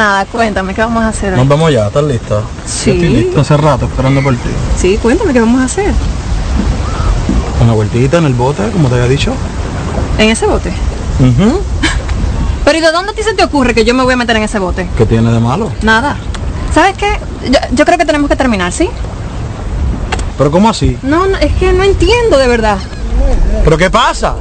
Emocionada. Cuéntame, ¿qué vamos a hacer Nos vamos ya, ¿estás lista? Sí. Yo Estoy listo hace rato esperando por ti. Sí, cuéntame, ¿qué vamos a hacer? Una vueltita en el bote, como te había dicho. ¿En ese bote? Ujú. Pero ¿y de dónde a ti se te ocurre que yo me voy a meter en ese bote? ¿Qué tiene de malo? Nada. ¿Sabes qué? Yo, yo creo que tenemos que terminar, ¿sí? ¿Pero cómo así? No, no, es que no entiendo de verdad. ¿Pero qué pasa?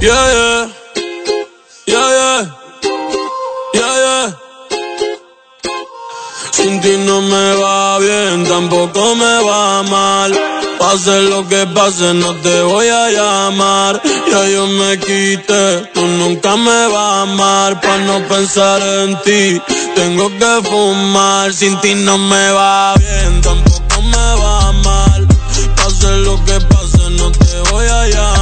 Yeah, yeah. Yeah, yeah. Yeah, yeah. Sin ti no me va bien, tampoco me va mal. Pase lo que pase, no te voy a llamar. Ya yo me quité, tú nunca me vas a amar. Pa' no pensar en ti, tengo que fumar. Sin ti no me va bien, tampoco me va mal. Pase lo que pase, no te voy a llamar.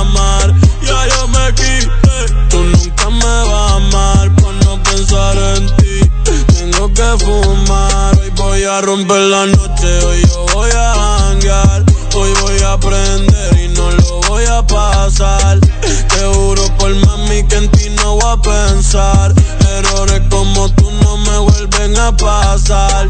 Hoy voy a romper la noche, hoy yo voy a hanguear. Hoy voy a aprender y no lo voy a pasar. Te juro por mami que en ti no voy a pensar. Errores vuelven a pasar.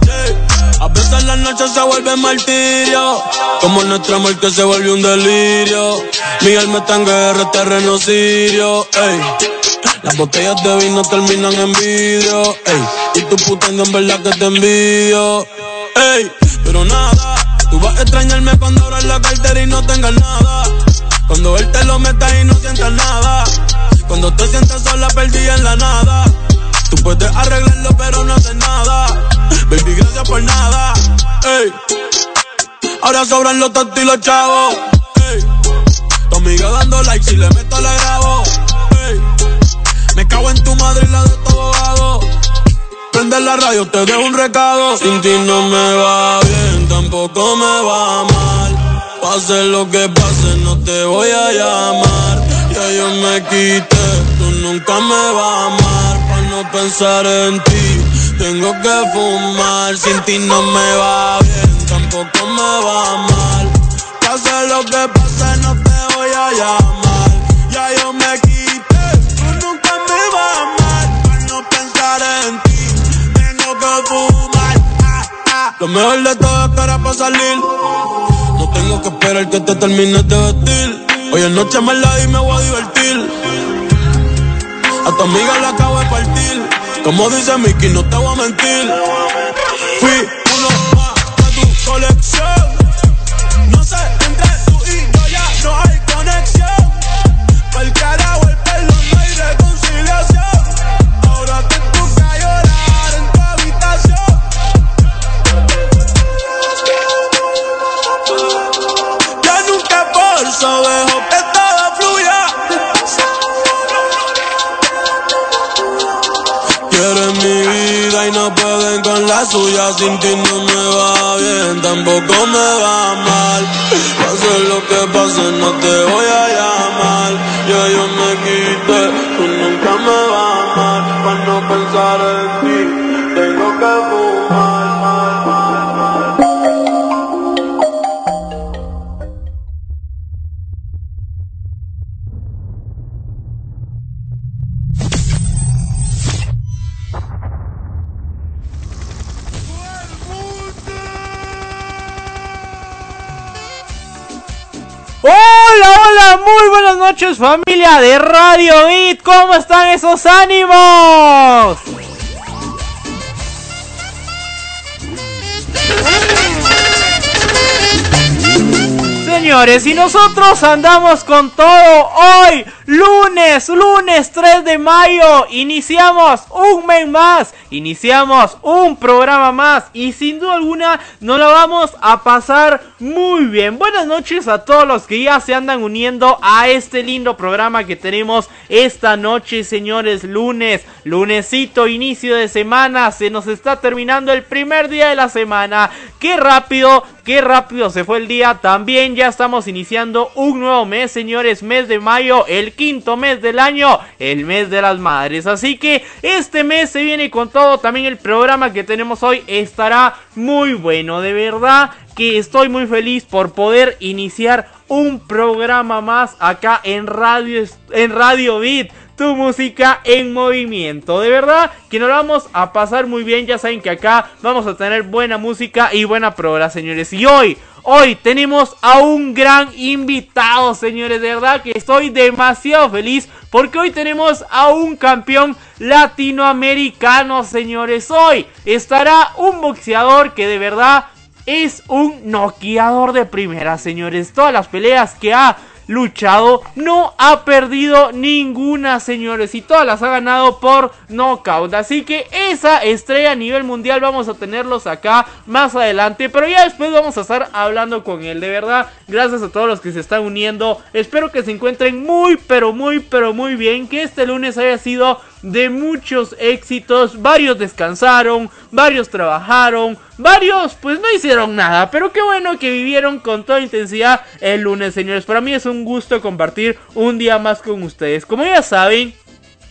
A veces la noche se vuelve martirio. Como nuestro amor que se vuelve un delirio. Mi alma está en guerra, terreno sirio. Las botellas de vino terminan en vidrio. Ey. Y tu putango en verdad que te envidio. Ey. Pero nada, tú vas a extrañarme cuando abras la cartera y no tengas nada. Cuando él te lo meta y no sientas nada. Cuando te sientas sola, perdida en la nada. Tú puedes arreglarlo, pero no haces nada. Baby, gracias por nada. Ey. Ahora sobran los tontos y los chavos. Ey. Tu amiga dando like, si le meto la grabo. Ey. Me cago en tu madre y la de todo hago. Prende la radio, te dejo un recado. Sin ti no me va bien, tampoco me va mal. Pase lo que pase, no te voy a llamar. Ya yo me quité, tú nunca me vas a amar. Para no pensar en ti, tengo que fumar. Sin ti no me va bien, tampoco me va mal. Pase lo que pase, no te voy a llamar. Ya yo me quité, tú nunca me vas a amar. Para no pensar en ti, tengo que fumar. Ah, ah. Lo mejor de todo es que para salir. No tengo que esperar que te termines de vestir. Hoy es noche me la y me voy a divertir. A tu amiga la acabo de partir. Como dice Mickey, no te voy a mentir. Suya. Sin ti no me va bien, tampoco me va mal. Pase lo que pase, no te voy noches familia de Radio Beat, ¿cómo están esos ánimos? Señores, y nosotros andamos con todo hoy, lunes, lunes 3 de mayo, iniciamos un mes más, iniciamos un programa más y sin duda alguna nos la vamos a pasar muy bien. Buenas noches a todos los que ya se andan uniendo a este lindo programa que tenemos esta noche, señores, lunes, lunesito, inicio de semana, se nos está terminando el primer día de la semana. Qué rápido, qué rápido se fue el día. También ya estamos iniciando un nuevo mes, señores, mes de mayo, el quinto mes del año, el mes de las madres. Así que este mes se viene con todo. También el programa que tenemos hoy estará muy bueno, de verdad que estoy muy feliz por poder iniciar un programa más acá en Radio en Radio Beat tu música en movimiento. De verdad que nos vamos a pasar muy bien. Ya saben que acá vamos a tener buena música y buena programa, señores. Y hoy, hoy tenemos a un gran invitado, señores. De verdad que estoy demasiado feliz porque hoy tenemos a un campeón latinoamericano, señores. Hoy estará un boxeador que de verdad es un noqueador de primera, señores. Todas las peleas que ha luchado, no ha perdido ninguna, señores, y todas las ha ganado por knockout. Así que esa estrella a nivel mundial vamos a tenerlos acá más adelante, pero ya después vamos a estar hablando con él. De verdad, gracias a todos los que se están uniendo. Espero que se encuentren muy, pero muy, pero muy bien. Que este lunes haya sido de muchos éxitos. Varios descansaron, varios trabajaron, varios pues no hicieron nada. Pero qué bueno que vivieron con toda intensidad el lunes, señores. Para mí es un gusto compartir un día más con ustedes. Como ya saben,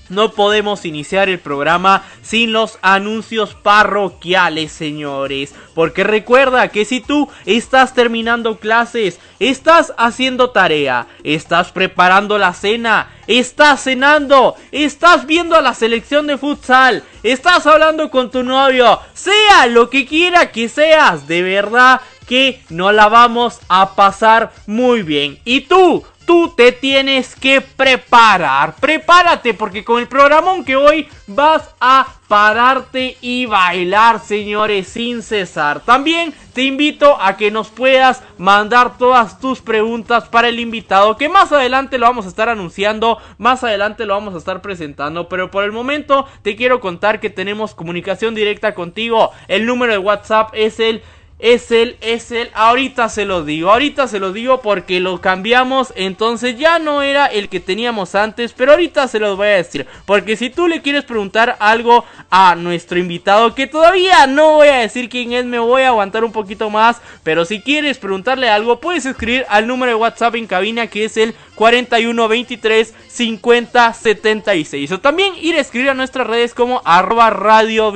no podemos iniciar el programa sin los anuncios parroquiales, señores. Porque recuerda que si tú estás terminando clases, estás haciendo tarea, estás preparando la cena, estás cenando, estás viendo a la selección de futsal, estás hablando con tu novio, sea lo que quiera que seas, de verdad que no la vamos a pasar muy bien. Y tú, tú te tienes que preparar. Prepárate porque con el programón que hoy vas a pararte y bailar, señores, sin cesar. También te invito a que nos puedas mandar todas tus preguntas para el invitado, que más adelante lo vamos a estar anunciando, más adelante lo vamos a estar presentando, pero por el momento te quiero contar que tenemos comunicación directa contigo. El número de WhatsApp es el es él, es él. Ahorita se lo digo, ahorita se lo digo porque lo cambiamos. Entonces ya no era el que teníamos antes, pero ahorita se los voy a decir. Porque si tú le quieres preguntar algo a nuestro invitado, que todavía no voy a decir quién es, me voy a aguantar un poquito más. Pero si quieres preguntarle algo, puedes escribir al número de WhatsApp en cabina que es el 41 23 50 76. O también ir a escribir a nuestras redes como arroba radio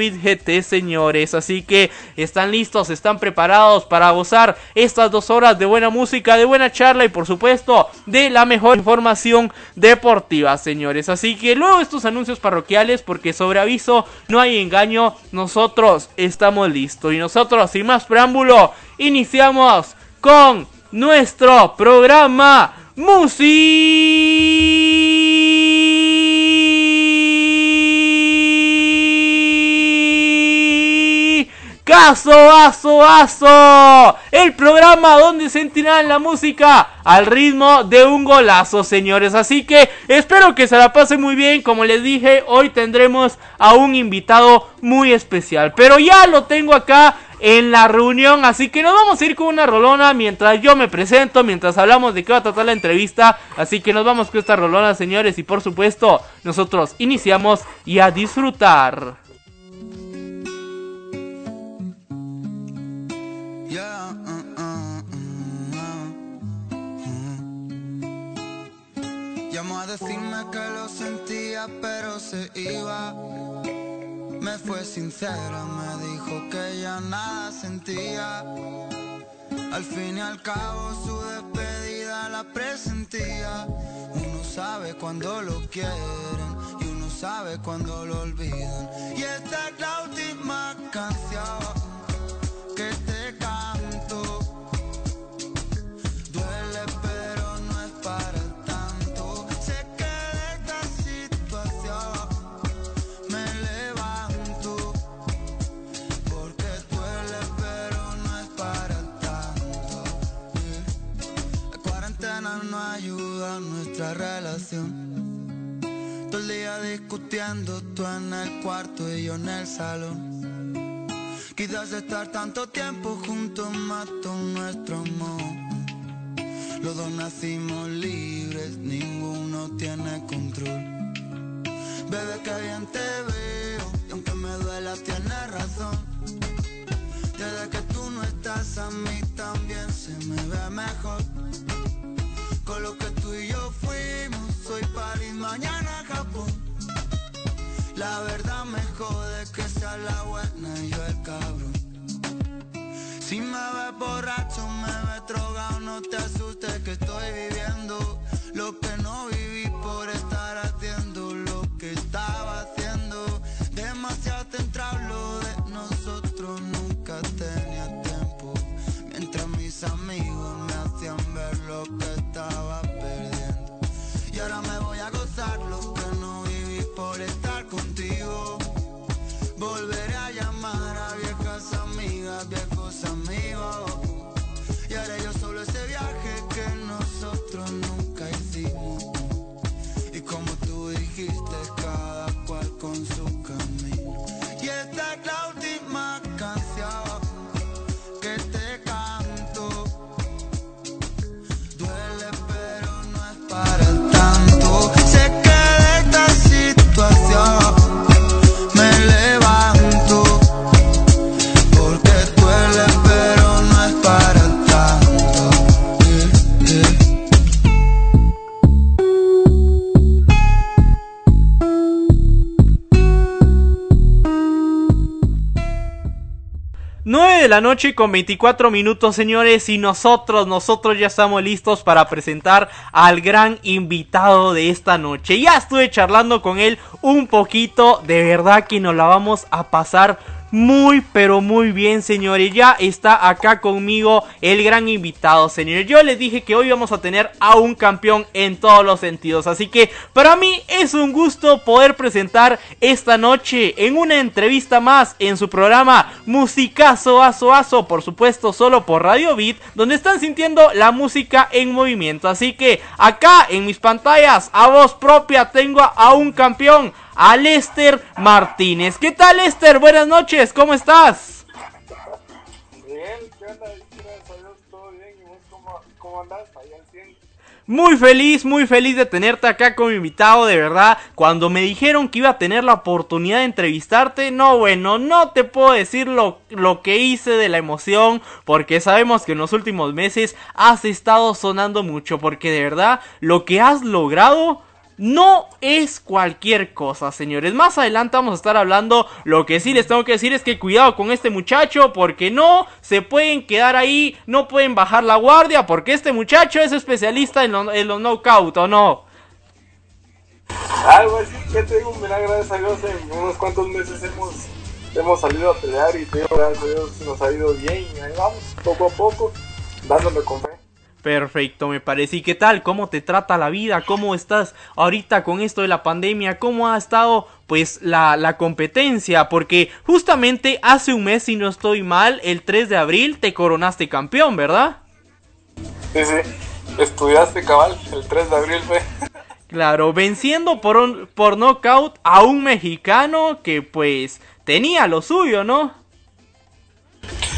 señores. Así que están listos, están preparados para gozar estas dos horas de buena música, de buena charla y por supuesto de la mejor información deportiva, señores. Así que luego estos anuncios parroquiales, porque sobre aviso no hay engaño, nosotros estamos listos. Y nosotros, sin más preámbulo, iniciamos con nuestro programa Caso, aso, aso. El programa donde se la música al ritmo de un golazo, señores. Así que espero que se la pase muy bien. Como les dije, hoy tendremos a un invitado muy especial. Pero ya lo tengo acá en la reunión. Así que nos vamos a ir con una rolona mientras yo me presento, mientras hablamos de qué va a tratar la entrevista. Así que nos vamos con esta rolona, señores. Y por supuesto, nosotros iniciamos y a disfrutar. pero se iba. Me fue sincera, me dijo que ya nada sentía. Al fin y al cabo su despedida la presentía. Uno sabe cuando lo quieren y uno sabe cuando lo olvidan. Y esta es la última canción nuestra relación. Todo el día discutiendo, tú en el cuarto y yo en el salón. Quizás estar tanto tiempo juntos mató nuestro amor. Los dos nacimos libres, ninguno tiene control. Bebé, que bien te veo, y aunque me duela, tienes razón. Desde que tú no estás a mí también se me ve mejor. Lo que tú y yo fuimos, soy París, mañana Japón. La verdad me jode que sea la buena y yo el cabrón. Si me ves borracho, me ves drogado, no te asustes que estoy viviendo situación la noche con 24 minutos, señores, y nosotros, nosotros ya estamos listos para presentar al gran invitado de esta noche. Ya estuve charlando con él un poquito, de verdad que nos la vamos a pasar muy pero muy bien señores ya está acá conmigo el gran invitado señores yo les dije que hoy vamos a tener a un campeón en todos los sentidos. Así que para mí es un gusto poder presentar esta noche en una entrevista más en su programa Musicazo Aso Aso por supuesto solo por Radio Beat donde están sintiendo la música en movimiento. Así que acá en mis pantallas a voz propia tengo a un campeón a Lester Martínez. ¿Qué tal Lester? Buenas noches, ¿cómo estás? Bien, ¿qué onda? Gracias a Dios, todo bien. ¿Y vos cómo, cómo andás? Ahí al 100. Muy feliz, muy feliz de tenerte acá como invitado, de verdad. Cuando me dijeron que iba a tener la oportunidad de entrevistarte, no, bueno, no te puedo decir lo, lo que hice de la emoción, porque sabemos que en los últimos meses has estado sonando mucho, porque de verdad lo que has logrado no es cualquier cosa, señores. Más adelante vamos a estar hablando. Lo que sí les tengo que decir es que cuidado con este muchacho, porque no se pueden quedar ahí, no pueden bajar la guardia, porque este muchacho es especialista en, lo- en los knockout, ¿o no? Algo así, ¿qué te digo? Mira, gracias en unos cuantos meses hemos, hemos salido a pelear y te digo, gracias a nos ha ido bien. Vamos, poco a poco, dándole con fe. Perfecto, me parece. ¿Y qué tal? ¿Cómo te trata la vida? ¿Cómo estás ahorita con esto de la pandemia? ¿Cómo ha estado pues la, la competencia? Porque justamente hace un mes, si no estoy mal, el 3 de abril te coronaste campeón, ¿verdad? Sí, sí, estudiaste cabal, el 3 de abril fue. Claro, venciendo por, un, por knockout a un mexicano que pues tenía lo suyo, ¿no?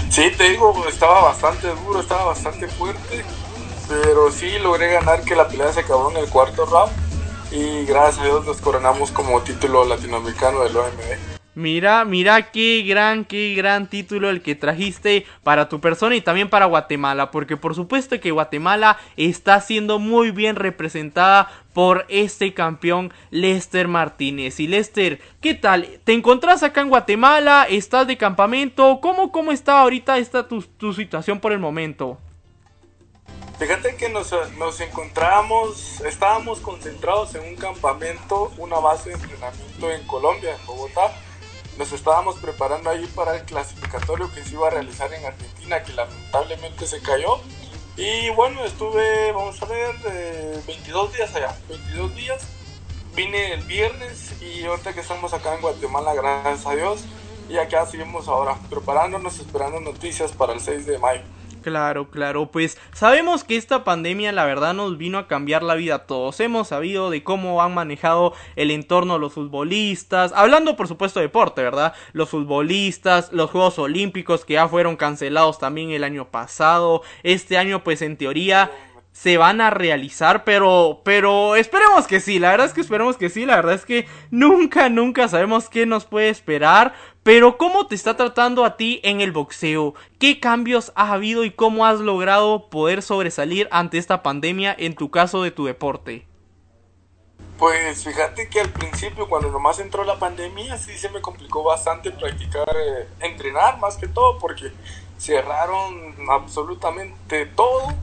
Sí, te digo, estaba bastante duro, estaba bastante fuerte, pero sí logré ganar que la pelea se acabó en el cuarto round y gracias a Dios nos coronamos como título latinoamericano del OMB. Mira, mira qué gran, qué gran título el que trajiste para tu persona y también para Guatemala, porque por supuesto que Guatemala está siendo muy bien representada por este campeón Lester Martínez. Y Lester, ¿qué tal? ¿Te encontrás acá en Guatemala? ¿Estás de campamento? ¿Cómo, cómo está ahorita esta tu, tu situación por el momento? Fíjate que nos, nos encontrábamos, estábamos concentrados en un campamento, una base de entrenamiento en Colombia, en Bogotá. Nos estábamos preparando ahí para el clasificatorio que se iba a realizar en Argentina, que lamentablemente se cayó. Y bueno, estuve, vamos a ver, eh, 22 días allá, 22 días. Vine el viernes y ahorita que estamos acá en Guatemala, gracias a Dios. Y acá seguimos ahora, preparándonos, esperando noticias para el 6 de mayo. Claro, claro, pues sabemos que esta pandemia la verdad nos vino a cambiar la vida a todos. Hemos sabido de cómo han manejado el entorno los futbolistas, hablando por supuesto de deporte, ¿verdad? Los futbolistas, los Juegos Olímpicos que ya fueron cancelados también el año pasado. Este año pues en teoría se van a realizar, pero pero esperemos que sí, la verdad es que esperemos que sí, la verdad es que nunca nunca sabemos qué nos puede esperar, pero ¿cómo te está tratando a ti en el boxeo? ¿Qué cambios ha habido y cómo has logrado poder sobresalir ante esta pandemia en tu caso de tu deporte? Pues fíjate que al principio cuando nomás entró la pandemia sí se me complicó bastante practicar, eh, entrenar más que todo porque cerraron absolutamente todo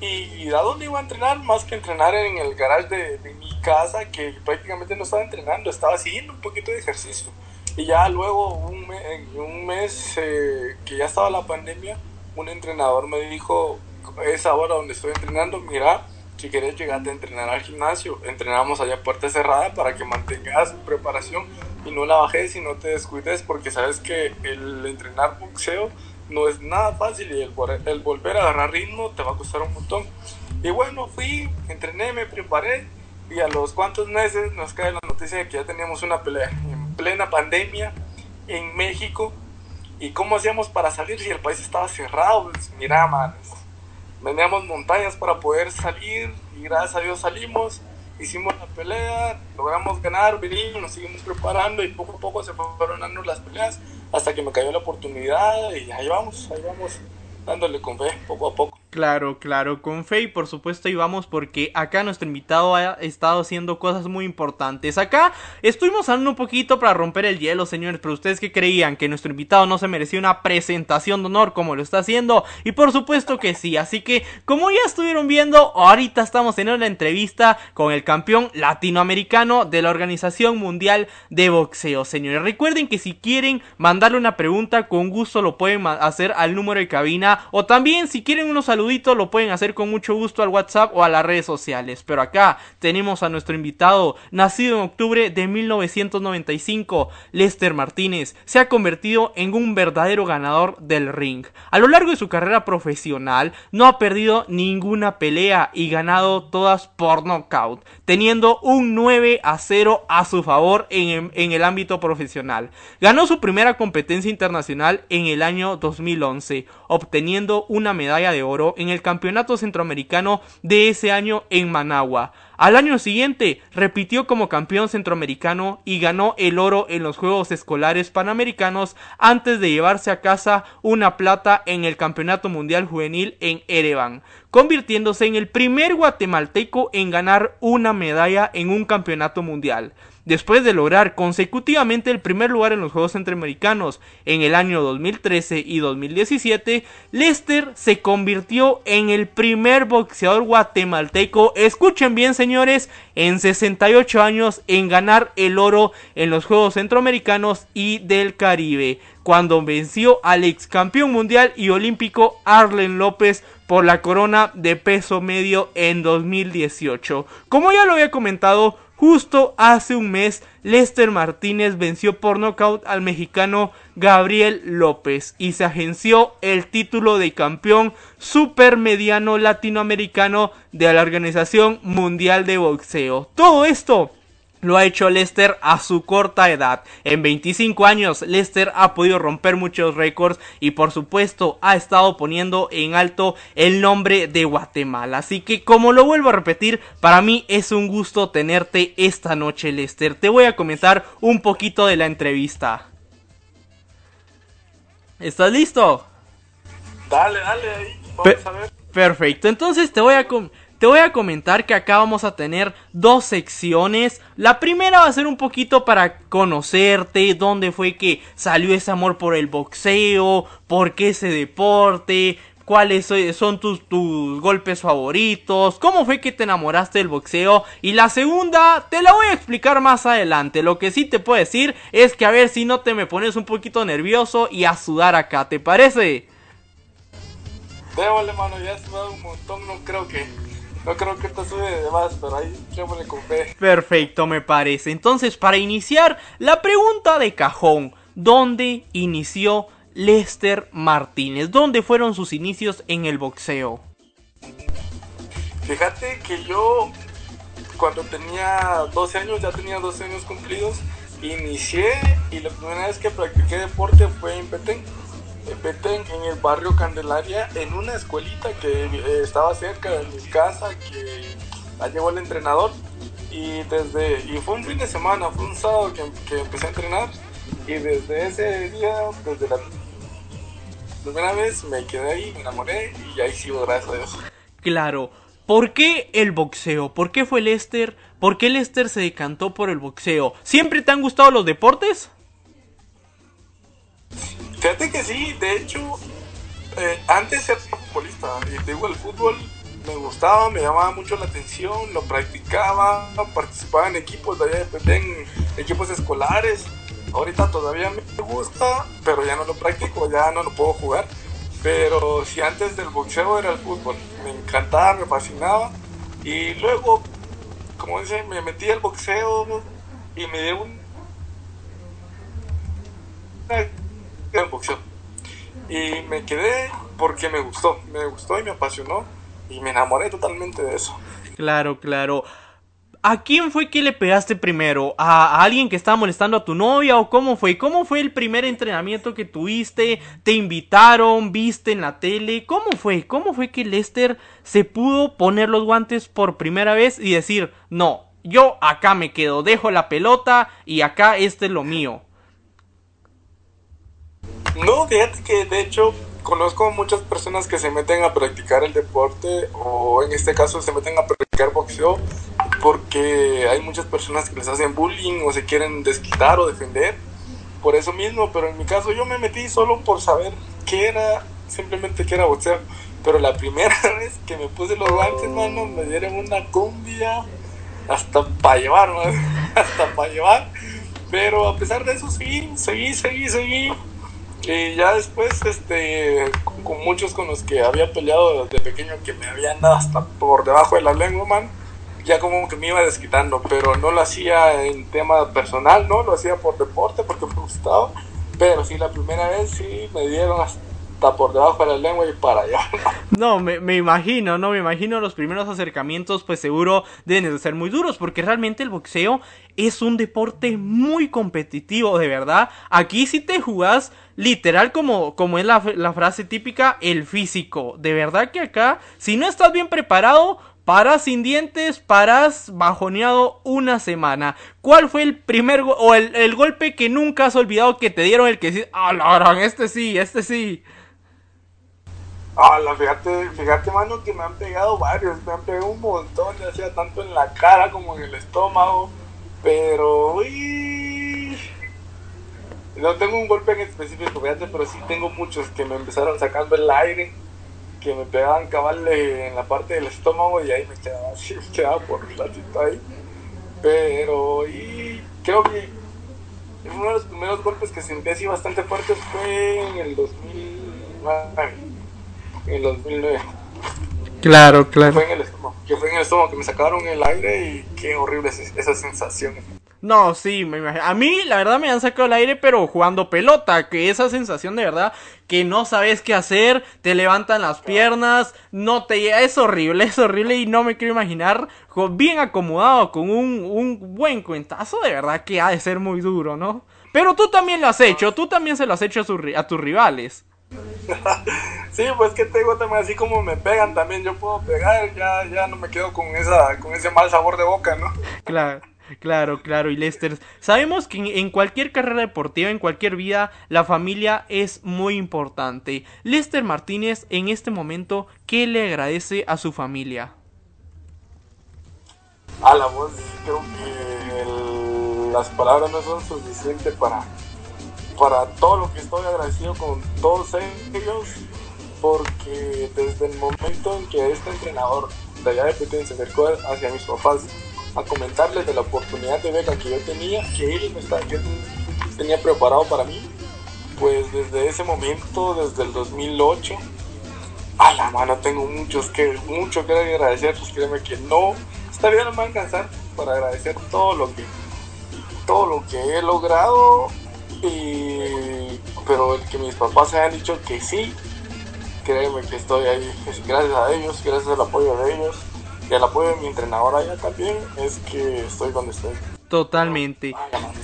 y a dónde iba a entrenar más que entrenar en el garage de, de mi casa que prácticamente no estaba entrenando, estaba haciendo un poquito de ejercicio. Y ya luego, un mes, un mes eh, que ya estaba la pandemia, un entrenador me dijo, es ahora donde estoy entrenando, mira, si quieres llegarte a entrenar al gimnasio, entrenamos allá puerta cerrada para que mantengas preparación y no la bajes y no te descuides porque sabes que el entrenar boxeo no es nada fácil y el, el volver a agarrar ritmo te va a costar un montón. Y bueno, fui, entrené, me preparé y a los cuantos meses nos cae la noticia de que ya teníamos una pelea plena pandemia en México. ¿Y cómo hacíamos para salir si el país estaba cerrado? Pues, mira, man, veníamos montañas para poder salir y gracias a Dios salimos, hicimos la pelea, logramos ganar, venimos, nos seguimos preparando y poco a poco se fueron dando las peleas hasta que me cayó la oportunidad y ahí vamos, ahí vamos dándole con fe poco a poco. Claro, claro, con fe y por supuesto íbamos porque acá nuestro invitado ha estado haciendo cosas muy importantes. Acá estuvimos hablando un poquito para romper el hielo, señores, pero ustedes que creían que nuestro invitado no se merecía una presentación de honor como lo está haciendo y por supuesto que sí, así que como ya estuvieron viendo, ahorita estamos en una entrevista con el campeón latinoamericano de la Organización Mundial de Boxeo, señores. Recuerden que si quieren mandarle una pregunta, con gusto lo pueden hacer al número de cabina o también si quieren unos saludito lo pueden hacer con mucho gusto al WhatsApp o a las redes sociales. Pero acá tenemos a nuestro invitado, nacido en octubre de 1995, Lester Martínez. Se ha convertido en un verdadero ganador del ring. A lo largo de su carrera profesional no ha perdido ninguna pelea y ganado todas por knockout, teniendo un 9 a 0 a su favor en, en el ámbito profesional. Ganó su primera competencia internacional en el año 2011, obteniendo una medalla de oro en el Campeonato Centroamericano de ese año en Managua. Al año siguiente repitió como campeón centroamericano y ganó el oro en los Juegos Escolares Panamericanos antes de llevarse a casa una plata en el Campeonato Mundial Juvenil en Erevan, convirtiéndose en el primer guatemalteco en ganar una medalla en un campeonato mundial. Después de lograr consecutivamente el primer lugar en los Juegos Centroamericanos en el año 2013 y 2017, Lester se convirtió en el primer boxeador guatemalteco, escuchen bien señores, en 68 años en ganar el oro en los Juegos Centroamericanos y del Caribe, cuando venció al ex campeón mundial y olímpico Arlen López por la corona de peso medio en 2018. Como ya lo había comentado, Justo hace un mes, Lester Martínez venció por nocaut al mexicano Gabriel López y se agenció el título de campeón supermediano latinoamericano de la Organización Mundial de Boxeo. Todo esto lo ha hecho Lester a su corta edad. En 25 años, Lester ha podido romper muchos récords y por supuesto ha estado poniendo en alto el nombre de Guatemala. Así que como lo vuelvo a repetir, para mí es un gusto tenerte esta noche, Lester. Te voy a comentar un poquito de la entrevista. ¿Estás listo? Dale, dale, ahí. Vamos a ver. Perfecto, entonces te voy a... Te voy a comentar que acá vamos a tener dos secciones. La primera va a ser un poquito para conocerte, dónde fue que salió ese amor por el boxeo, por qué ese deporte, cuáles son tus, tus, golpes favoritos, cómo fue que te enamoraste del boxeo y la segunda te la voy a explicar más adelante. Lo que sí te puedo decir es que a ver si no te me pones un poquito nervioso y a sudar acá, ¿te parece? Déjale mano, ya me da un montón, no creo que no creo que esto sube de más, pero ahí le con fe. Perfecto, me parece. Entonces, para iniciar, la pregunta de cajón. ¿Dónde inició Lester Martínez. ¿Dónde fueron sus inicios en el boxeo? Fíjate que yo cuando tenía 12 años, ya tenía 12 años cumplidos, inicié y la primera vez que practiqué deporte fue en Petén. Petén, en el barrio Candelaria, en una escuelita que eh, estaba cerca de mi casa, que la llevó el entrenador. Y, desde, y fue un fin de semana, fue un sábado que, que empecé a entrenar. Y desde ese día, desde la primera vez, me quedé ahí, me enamoré y ahí sigo, gracias a Dios. Claro. ¿Por qué el boxeo? ¿Por qué fue Lester? ¿Por qué Lester se decantó por el boxeo? ¿Siempre te han gustado los deportes? Fíjate que sí, de hecho, eh, antes era futbolista y te digo, el fútbol me gustaba, me llamaba mucho la atención, lo practicaba, participaba en equipos Petén, equipos escolares. Ahorita todavía me gusta, pero ya no lo practico, ya no lo puedo jugar. Pero si antes del boxeo era el fútbol, me encantaba, me fascinaba. Y luego, como dice, me metí al boxeo y me dio un... el boxeo. Y me quedé porque me gustó, me gustó y me apasionó y me enamoré totalmente de eso. Claro, claro. ¿A quién fue que le pegaste primero? ¿A alguien que estaba molestando a tu novia o cómo fue? ¿Cómo fue el primer entrenamiento que tuviste? ¿Te invitaron? ¿Viste en la tele? ¿Cómo fue? ¿Cómo fue que Lester se pudo poner los guantes por primera vez y decir, no, yo acá me quedo, dejo la pelota y acá este es lo mío? No, fíjate que de hecho conozco muchas personas que se meten a practicar el deporte o en este caso se meten a practicar boxeo porque hay muchas personas que les hacen bullying o se quieren desquitar o defender por eso mismo, pero en mi caso yo me metí solo por saber qué era, simplemente que era boxeo. Pero la primera vez que me puse los guantes, mano, me dieron una cumbia hasta para llevar, hasta para llevar. Pero a pesar de eso, seguí, seguí, seguí, seguí. Y ya después, este, con muchos con los que había peleado desde pequeño que me habían dado hasta por debajo de la lengua, man, ya como que me iba desquitando, pero no lo hacía en tema personal, ¿no? Lo hacía por deporte, porque me gustaba. Pero sí, la primera vez sí me dieron hasta por debajo de la lengua y para allá. No, me, me, imagino, no, me imagino los primeros acercamientos, pues seguro deben de ser muy duros, porque realmente el boxeo es un deporte muy competitivo, de verdad. Aquí si te jugás literal como, como es la, la frase típica, el físico. De verdad que acá, si no estás bien preparado, paras sin dientes, paras bajoneado una semana. ¿Cuál fue el primer o el, el, golpe que nunca has olvidado que te dieron el que dices, ah, la este sí, este sí? Ah, fíjate, fíjate, mano, que me han pegado varios, me han pegado un montón, ya sea tanto en la cara como en el estómago, pero, uy, no tengo un golpe en específico, fíjate, pero sí tengo muchos que me empezaron sacando el aire, que me pegaban cabal en la parte del estómago y ahí me quedaba así, me quedaba por un ratito ahí, pero, y creo que uno de los primeros golpes que sentí así bastante fuertes fue en el 2009 en el 2009. Claro, claro. Fue en el estómago, que fue en el estómago, que me sacaron el aire y qué horrible es esa sensación. No, sí, me imagino. A mí, la verdad, me han sacado el aire, pero jugando pelota. Que esa sensación de verdad que no sabes qué hacer, te levantan las piernas, no te. Es horrible, es horrible y no me quiero imaginar bien acomodado con un, un buen cuentazo. De verdad que ha de ser muy duro, ¿no? Pero tú también lo has hecho, tú también se lo has hecho a, su, a tus rivales. sí, pues que tengo también así como me pegan también, yo puedo pegar, ya, ya no me quedo con esa, con ese mal sabor de boca, ¿no? Claro. Claro, claro, y Lester, sabemos que en cualquier carrera deportiva, en cualquier vida, la familia es muy importante. Lester Martínez, en este momento, ¿qué le agradece a su familia? A la voz, creo que el, las palabras no son suficientes para para todo lo que estoy agradecido con todos ellos, porque desde el momento en que este entrenador de allá de Petén se acercó hacia mis papás a comentarles de la oportunidad de beca que yo tenía, que él me tenía preparado para mí, pues desde ese momento, desde el 2008, a la mano tengo muchos que, mucho que agradecerles, créeme que no, esta vida no me va a alcanzar para agradecer todo lo que, todo lo que he logrado y pero el que mis papás hayan dicho que sí, créeme que estoy ahí. Gracias a ellos, gracias al apoyo de ellos y al apoyo de mi entrenador allá también, es que estoy donde estoy. Totalmente.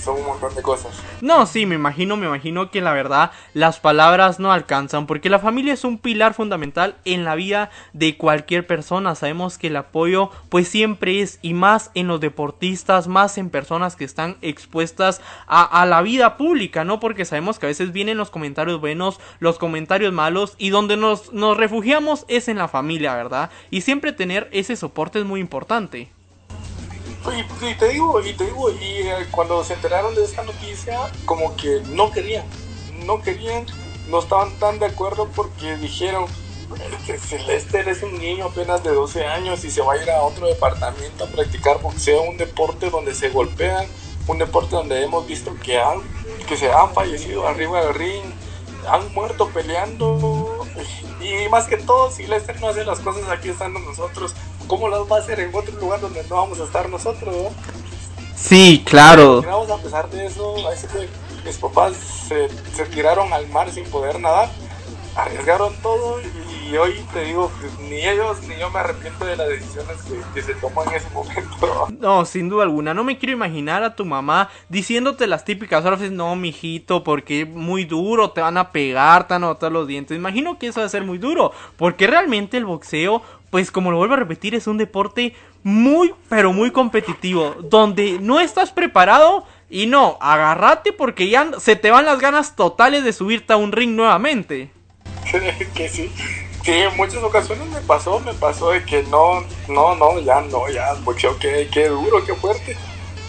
Son un montón de cosas. No, sí, me imagino, me imagino que la verdad las palabras no alcanzan porque la familia es un pilar fundamental en la vida de cualquier persona. Sabemos que el apoyo pues siempre es y más en los deportistas, más en personas que están expuestas a, a la vida pública, ¿no? Porque sabemos que a veces vienen los comentarios buenos, los comentarios malos y donde nos, nos refugiamos es en la familia, ¿verdad? Y siempre tener ese soporte es muy importante. Y, te digo, y te digo, y eh, cuando se enteraron de esta noticia, como que no querían, no querían, no estaban tan de acuerdo porque dijeron, que Celeste es un niño apenas de 12 años y se va a ir a otro departamento a practicar boxeo, un deporte donde se golpean, un deporte donde hemos visto que, han, que se han fallecido arriba del ring, han muerto peleando y más que todo si Lester no hace las cosas aquí estando nosotros ¿cómo las va a hacer en otro lugar donde no vamos a estar nosotros? ¿no? Sí, claro. Vamos a pesar de eso, mis papás se, se, tiraron al mar sin poder nadar, arriesgaron todo y hoy te digo que ni ellos ni yo me arrepiento de las decisiones que, que se toman en ese momento. No, sin duda alguna, no me quiero imaginar a tu mamá diciéndote las típicas frases, no, mijito, porque muy duro, te van a pegar, te van a botar los dientes. Imagino que eso va a ser muy duro, porque realmente el boxeo pues como lo vuelvo a repetir, es un deporte muy, pero muy competitivo, donde no estás preparado y no, agárrate porque ya se te van las ganas totales de subirte a un ring nuevamente. que sí, sí, en muchas ocasiones me pasó, me pasó de que no, no, no, ya no, ya, boxeo, qué, qué duro, qué fuerte.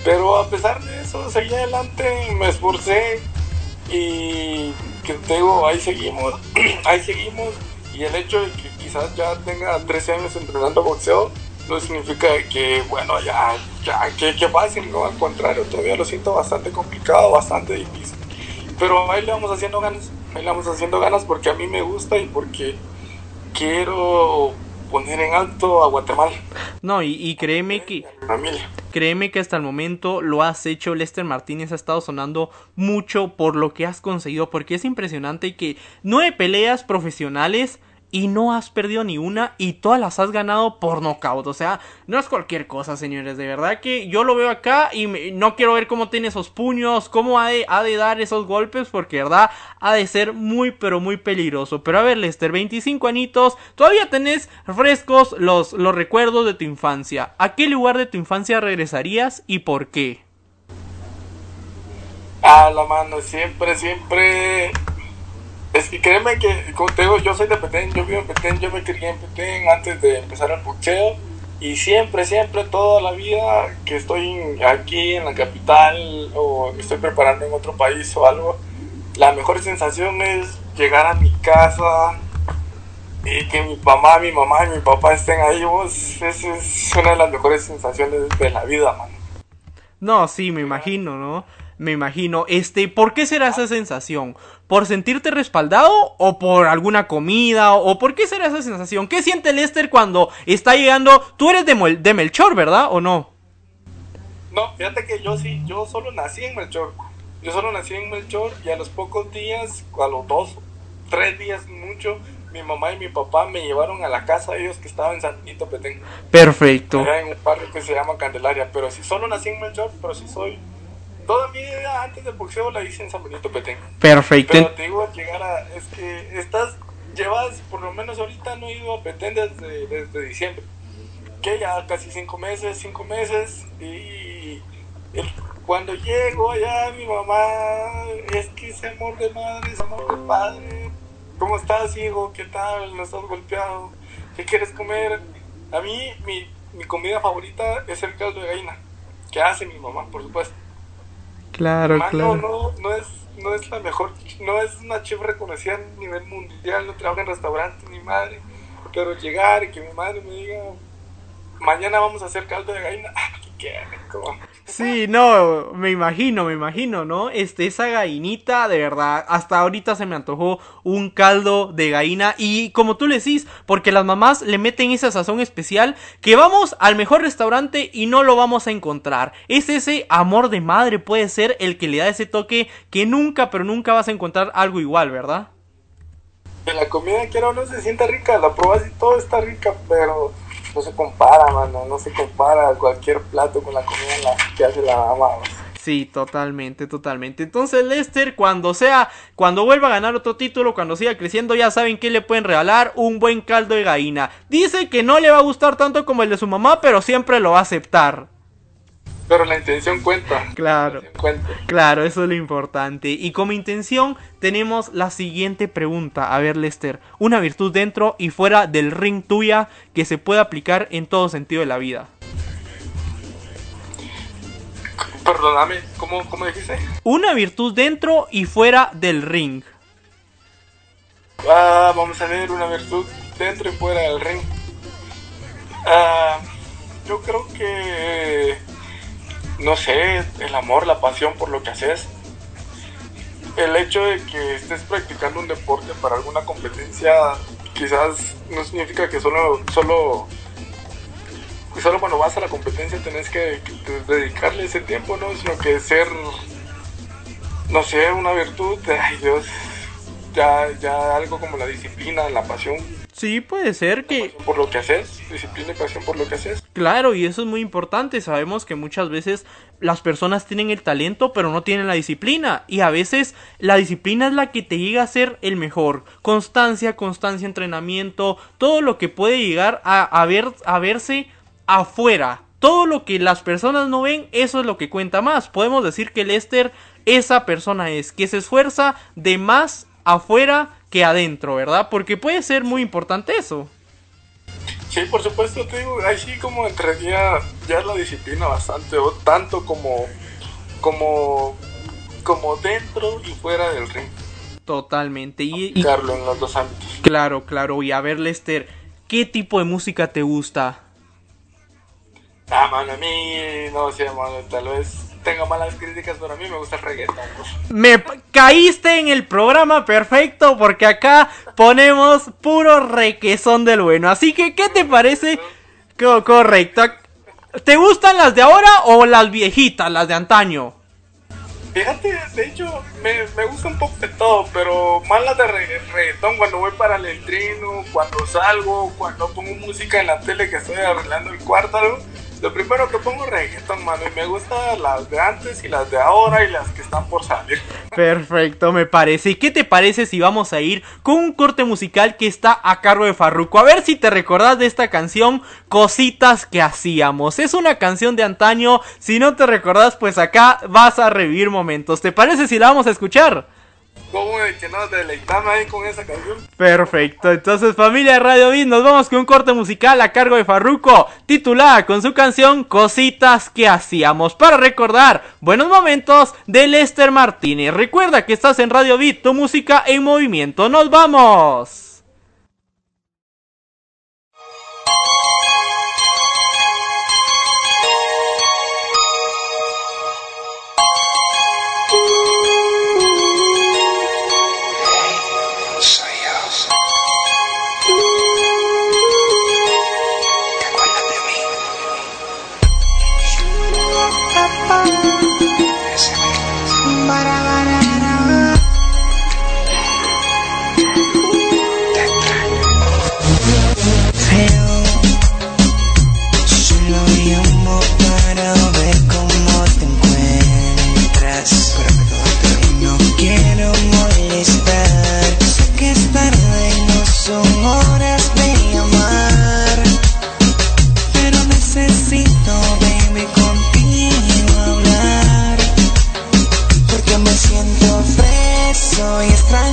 Pero a pesar de eso, seguí adelante, me esforcé y que te digo, ahí seguimos, ahí seguimos. Y el hecho de que ya tenga 13 años entrenando boxeo, no significa que, bueno, ya, ya, que, que fácil, no, al contrario, todavía lo siento bastante complicado, bastante difícil. Pero ahí le vamos haciendo ganas, ahí le vamos haciendo ganas porque a mí me gusta y porque quiero poner en alto a Guatemala. No, y, y créeme que... Créeme que hasta el momento lo has hecho. Lester Martínez ha estado sonando mucho por lo que has conseguido. Porque es impresionante que nueve peleas profesionales y no has perdido ni una y todas las has ganado por nocaut. O sea, no es cualquier cosa, señores. De verdad que yo lo veo acá y no quiero ver cómo tiene esos puños, cómo ha de, ha de dar esos golpes, porque verdad ha de ser muy, pero muy peligroso. Pero a ver, Lester, 25 añitos, todavía tenés frescos los, los recuerdos de tu infancia. ¿A qué lugar de tu infancia regresarías y por qué? A la mano, siempre, siempre es que créeme que, como te digo, yo soy de Petén, yo vivo en Petén, yo me crié en Petén antes de empezar el boxeo. Y siempre, siempre, toda la vida que estoy aquí en la capital o me estoy preparando en otro país o algo, la mejor sensación es llegar a mi casa y que mi mamá, mi mamá y mi papá estén ahí. Vos, esa es una de las mejores sensaciones de la vida, man. No, sí, me imagino, ¿no? Me imagino. Este, ¿por qué será esa sensación? ¿Por sentirte respaldado o por alguna comida o por qué será esa sensación? ¿Qué siente Lester cuando está llegando? Tú eres de, de Melchor, ¿verdad? ¿O no? No, fíjate que yo sí, yo solo nací en Melchor. Yo solo nací en Melchor y a los pocos días, a los dos, tres días mucho, mi mamá y mi papá me llevaron a la casa de ellos que estaba en San Benito Petén. Perfecto. Era en un barrio que se llama Candelaria, pero sí solo nací en Melchor, pero sí soy toda mi vida antes del boxeo la hice en San Benito Petén. Perfecto. Pero te digo, llegar a. Es que estás. Llevas, por lo menos ahorita no he ido a Petén desde, desde diciembre. Que ya casi cinco meses, cinco meses. Y cuando llego allá, mi mamá. Es que ese amor de madre, ese amor de padre. ¿Cómo estás, hijo? ¿Qué tal? ¿No estás golpeado? ¿Qué quieres comer? A mí, mi, mi comida favorita es el caldo de gallina. Que hace mi mamá, por supuesto. Claro, claro. No, no, es, no es la mejor, no es una chef reconocida a nivel mundial, no trabaja en restaurantes ni madre. Pero llegar y que mi madre me diga, mañana vamos a hacer caldo de gallina, qué rico. Sí, no, me imagino, me imagino, ¿no? Este, esa gallinita, de verdad, hasta ahorita se me antojó un caldo de gallina y como tú le decís, porque las mamás le meten esa sazón especial que vamos al mejor restaurante y no lo vamos a encontrar. Es ese amor de madre puede ser el que le da ese toque que nunca, pero nunca vas a encontrar algo igual, ¿verdad? Que la comida quiero no se sienta rica, la pruebas y todo está rica, pero no se compara, mano, no se compara cualquier plato con la comida que hace la mamá. Sí, totalmente, totalmente. Entonces Lester, cuando sea, cuando vuelva a ganar otro título, cuando siga creciendo, ya saben que le pueden regalar un buen caldo de gallina. Dice que no le va a gustar tanto como el de su mamá, pero siempre lo va a aceptar. Pero la intención cuenta. Claro. La intención cuenta. Claro, eso es lo importante. Y como intención tenemos la siguiente pregunta. A ver, Lester, una virtud dentro y fuera del ring tuya que se puede aplicar en todo sentido de la vida. Perdóname, ¿cómo, cómo dijiste? Una virtud dentro y fuera del ring. Ah, vamos a ver una virtud dentro y fuera del ring. Ah, yo creo que, no sé, el amor, la pasión por lo que haces. El hecho de que estés practicando un deporte para alguna competencia quizás no significa que solo, solo, solo cuando vas a la competencia tenés que, que dedicarle ese tiempo, ¿no? Sino que ser, no sé, una virtud, ay Dios, ya, ya algo como la disciplina, la pasión Sí, puede ser que... por lo que haces, disciplina y pasión por lo que haces. Claro, y eso es muy importante. Sabemos que muchas veces las personas tienen el talento, pero no tienen la disciplina. Y a veces la disciplina es la que te llega a ser el mejor. Constancia, constancia, entrenamiento, todo lo que puede llegar a, a, ver, a verse afuera. Todo lo que las personas no ven, eso es lo que cuenta más. Podemos decir que Lester, esa persona es, que se esfuerza de más afuera que adentro, ¿verdad? Porque puede ser muy importante eso. Sí, por supuesto, te digo, así como entraría ya la disciplina bastante, o tanto como, como, como dentro y fuera del ring. Totalmente. Y, y Carlos, en los dos ámbitos. claro, claro. Y a ver, Lester, ¿qué tipo de música te gusta? Ah, mano, a mí, no sé, mano, tal vez tengo malas críticas, pero a mí me gusta el reggaetón. Me caíste en el programa perfecto porque acá ponemos puro requesón del bueno. Así que, ¿qué te parece? Co- correcto. ¿Te gustan las de ahora o las viejitas, las de antaño? Fíjate, de hecho, me, me gusta un poco de todo, pero más las de regga- reggaetón cuando voy para el entreno, cuando salgo, cuando pongo música en la tele que estoy arreglando el cuarto. Lo primero que pongo es reggaetón, mano, y me gustan las de antes y las de ahora y las que están por salir. Perfecto, me parece. ¿Y qué te parece si vamos a ir con un corte musical que está a cargo de Farruko? A ver si te recordás de esta canción, Cositas que hacíamos. Es una canción de antaño. Si no te recordás, pues acá vas a revivir momentos. ¿Te parece si la vamos a escuchar? ¿Cómo de que nos deleitamos ahí con esa canción? Perfecto, entonces familia de Radio Beat, nos vamos con un corte musical a cargo de Farruko, titulada con su canción Cositas que hacíamos, para recordar buenos momentos de Lester Martínez. Recuerda que estás en Radio Beat, tu música en movimiento. ¡Nos vamos! Horas de llamar. Pero necesito, baby, contigo hablar. Porque me siento preso y extraño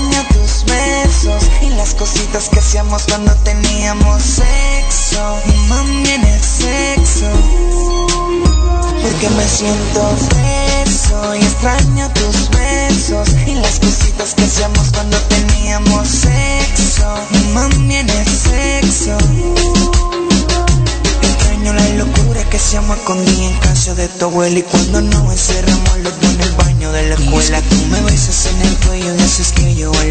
las cositas que hacíamos cuando teníamos sexo. Mami, en el sexo. Porque me siento preso y extraño tus besos y las cositas que hacíamos cuando teníamos sexo. Mami, en el sexo. Extraño la locura que hacíamos escondí en casa de tu abuela y cuando nos encerramos los dos en el baño de la escuela. Tú me besas en el cuello y haces que yo. No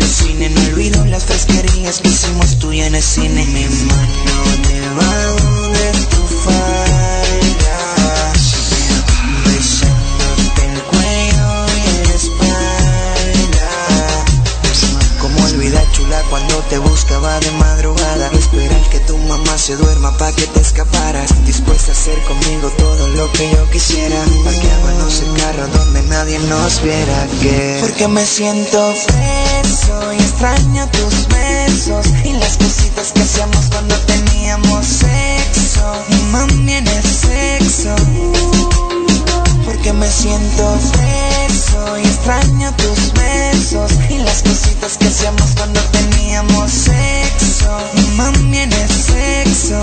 las fresquerías que hicimos tú y en el cine. Mi mano debajo de tu falda, besándote el cuello y la espalda. Como olvidar chula cuando te buscaba de madrugada. Esperar que tu mamá se duerma pa' que te escaparas Dispuesta a hacer conmigo todo lo que yo quisiera. Parqueábamos el carro donde nadie nos viera. Que Porque me siento preso y extraño tus besos Y las cositas que hacíamos cuando teníamos sexo Mami en el sexo porque me siento preso y extraño tus besos y las cositas que hacíamos cuando teníamos sexo. Mami en el sexo.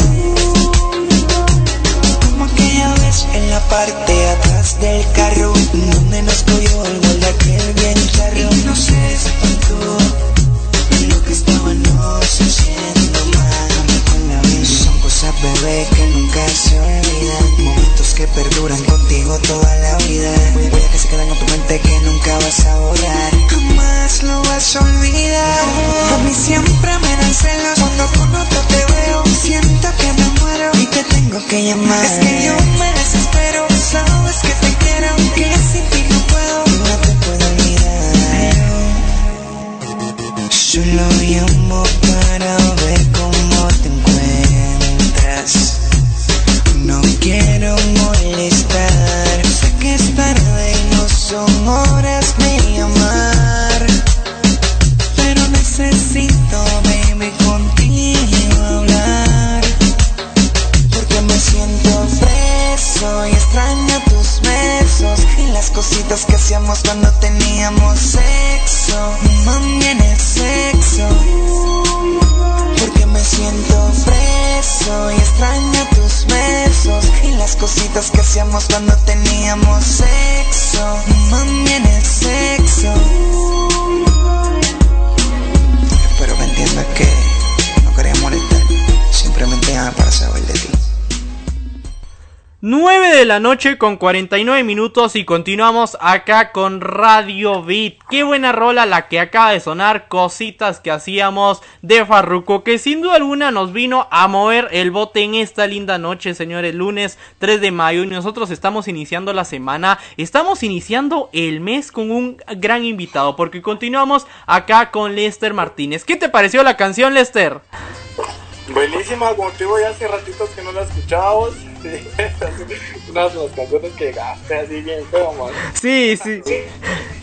Como aquella vez en la parte atrás del carro donde nos cogió el que perduran contigo toda la vida. Huellas que se quedan en tu mente que nunca vas a borrar. Jamás lo vas a olvidar. A mí siempre me dan celos cuando con otro te veo. Siento que me muero y te tengo que llamar. Es que yo me desespero. Sabes que te quiero, que sin ti no puedo. No te puedo olvidar. Solo llamo la noche con 49 minutos y continuamos acá con Radio Beat. Qué buena rola la que acaba de sonar, cositas que hacíamos de Farruko, que sin duda alguna nos vino a mover el bote en esta linda noche, señores, lunes 3 de mayo y nosotros estamos iniciando la semana, estamos iniciando el mes con un gran invitado, porque continuamos acá con Lester Martínez. ¿Qué te pareció la canción, Lester? Buenísima, como te digo, ya hace ratitos que no la escuchábamos. Unas de las canciones que gasté así bien man. Sí, sí.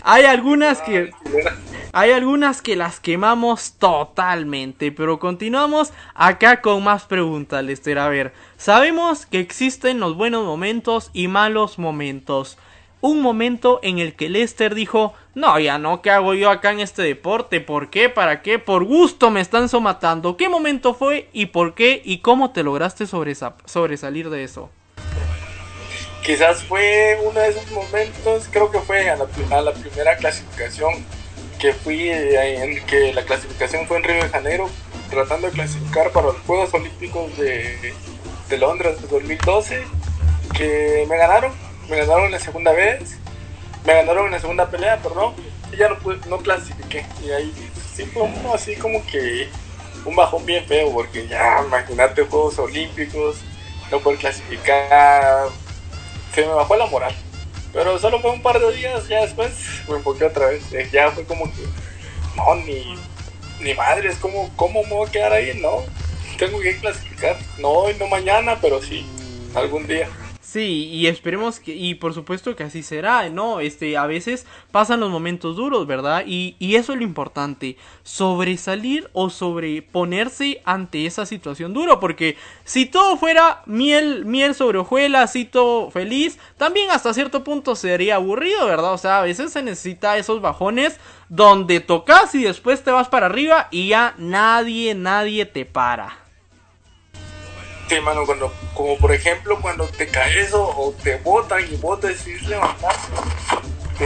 Hay algunas que... Hay algunas que las quemamos totalmente, pero continuamos acá con más preguntas, Lester. A ver, sabemos que existen los buenos momentos y malos momentos. Un momento en el que Lester dijo, no, ya no, ¿qué hago yo acá en este deporte? ¿Por qué? ¿Para qué? Por gusto me están somatando. ¿Qué momento fue y por qué? ¿Y cómo te lograste sobresa- sobresalir de eso? Quizás fue uno de esos momentos, creo que fue a la, primera clasificación que fui, eh, en que la clasificación fue en Río de Janeiro, tratando de clasificar para los Juegos Olímpicos de Londres de 2012, que me ganaron, me ganaron la segunda vez, me ganaron en la segunda pelea, perdón, y ya no, pude, no clasifiqué. Y ahí sí fue así como que un bajón bien feo, porque ya imagínate Juegos Olímpicos, no poder clasificar, se me bajó la moral. Pero solo fue un par de días, ya después me enfoqué otra vez. Eh, Ya fue como que, no, ni, ni madres, ¿cómo, ¿cómo me voy a quedar ahí? No, tengo que clasificar. No hoy, no mañana, pero sí, algún día. Sí, y esperemos que, y por supuesto que así será, ¿no? Este, a veces pasan los momentos duros, ¿verdad? Y, y eso es lo importante, sobresalir o sobreponerse ante esa situación dura, porque si todo fuera miel, miel sobre hojuelas, y todo feliz, también hasta cierto punto sería aburrido, ¿verdad? O sea, a veces se necesita esos bajones donde tocas y después te vas para arriba y ya nadie, nadie te para. Sí, mano, cuando, como por ejemplo cuando te caes o, o te botan y vos decís levantar.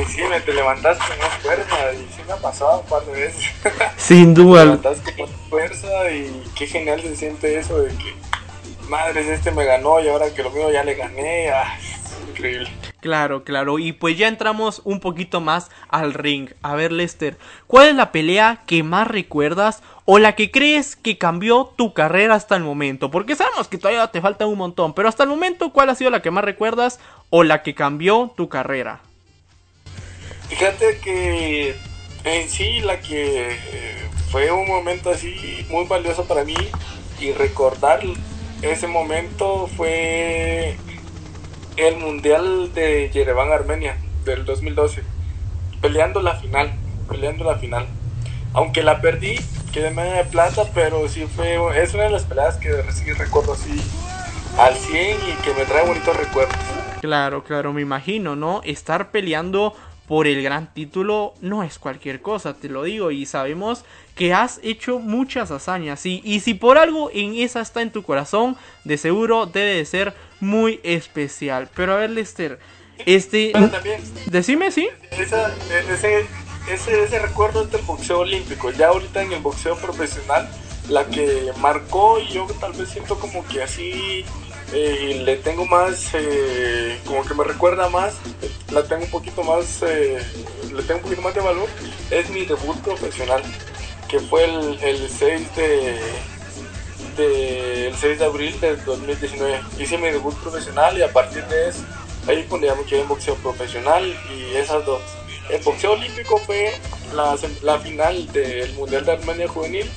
Sí, me te levantaste con más fuerza y sí me ha pasado un par de veces. Sin te duda. levantaste con fuerza y qué genial se siente eso de que madres, este me ganó y ahora que lo mío ya le gané. Ah, increíble. Claro, claro. Y pues ya entramos un poquito más al ring. A ver, Lester, ¿cuál es la pelea que más recuerdas o la que crees que cambió tu carrera hasta el momento? Porque sabemos que todavía te falta un montón, pero hasta el momento, ¿cuál ha sido la que más recuerdas o la que cambió tu carrera? Fíjate que en sí la que eh, fue un momento así muy valioso para mí y recordar ese momento fue el Mundial de Yerevan, Armenia, del 2012, peleando la final, peleando la final. Aunque la perdí, quedé media de plata, pero sí fue, es una de las peleas que sí recuerdo así al 100 y que me trae bonitos recuerdos. Claro, claro, me imagino, ¿no? Estar peleando por el gran título no es cualquier cosa, te lo digo, y sabemos que has hecho muchas hazañas, ¿sí? y si por algo en esa está en tu corazón, de seguro debe de ser muy especial. Pero a ver, Lester, este... decime, ¿sí? ese, ese, ese recuerdo es del boxeo olímpico, ya ahorita en el boxeo profesional, la que marcó y yo tal vez siento como que así eh, le tengo más, eh, como que me recuerda más, la tengo un poquito más, eh, le tengo un poquito más de valor, es mi debut profesional, que fue el, el 6 de, el 6 de abril del 2019. Hice mi debut profesional y a partir de eso, ahí cuando ya me quedé en boxeo profesional y esas dos. El boxeo olímpico fue la, la final del Mundial de Armenia Juvenil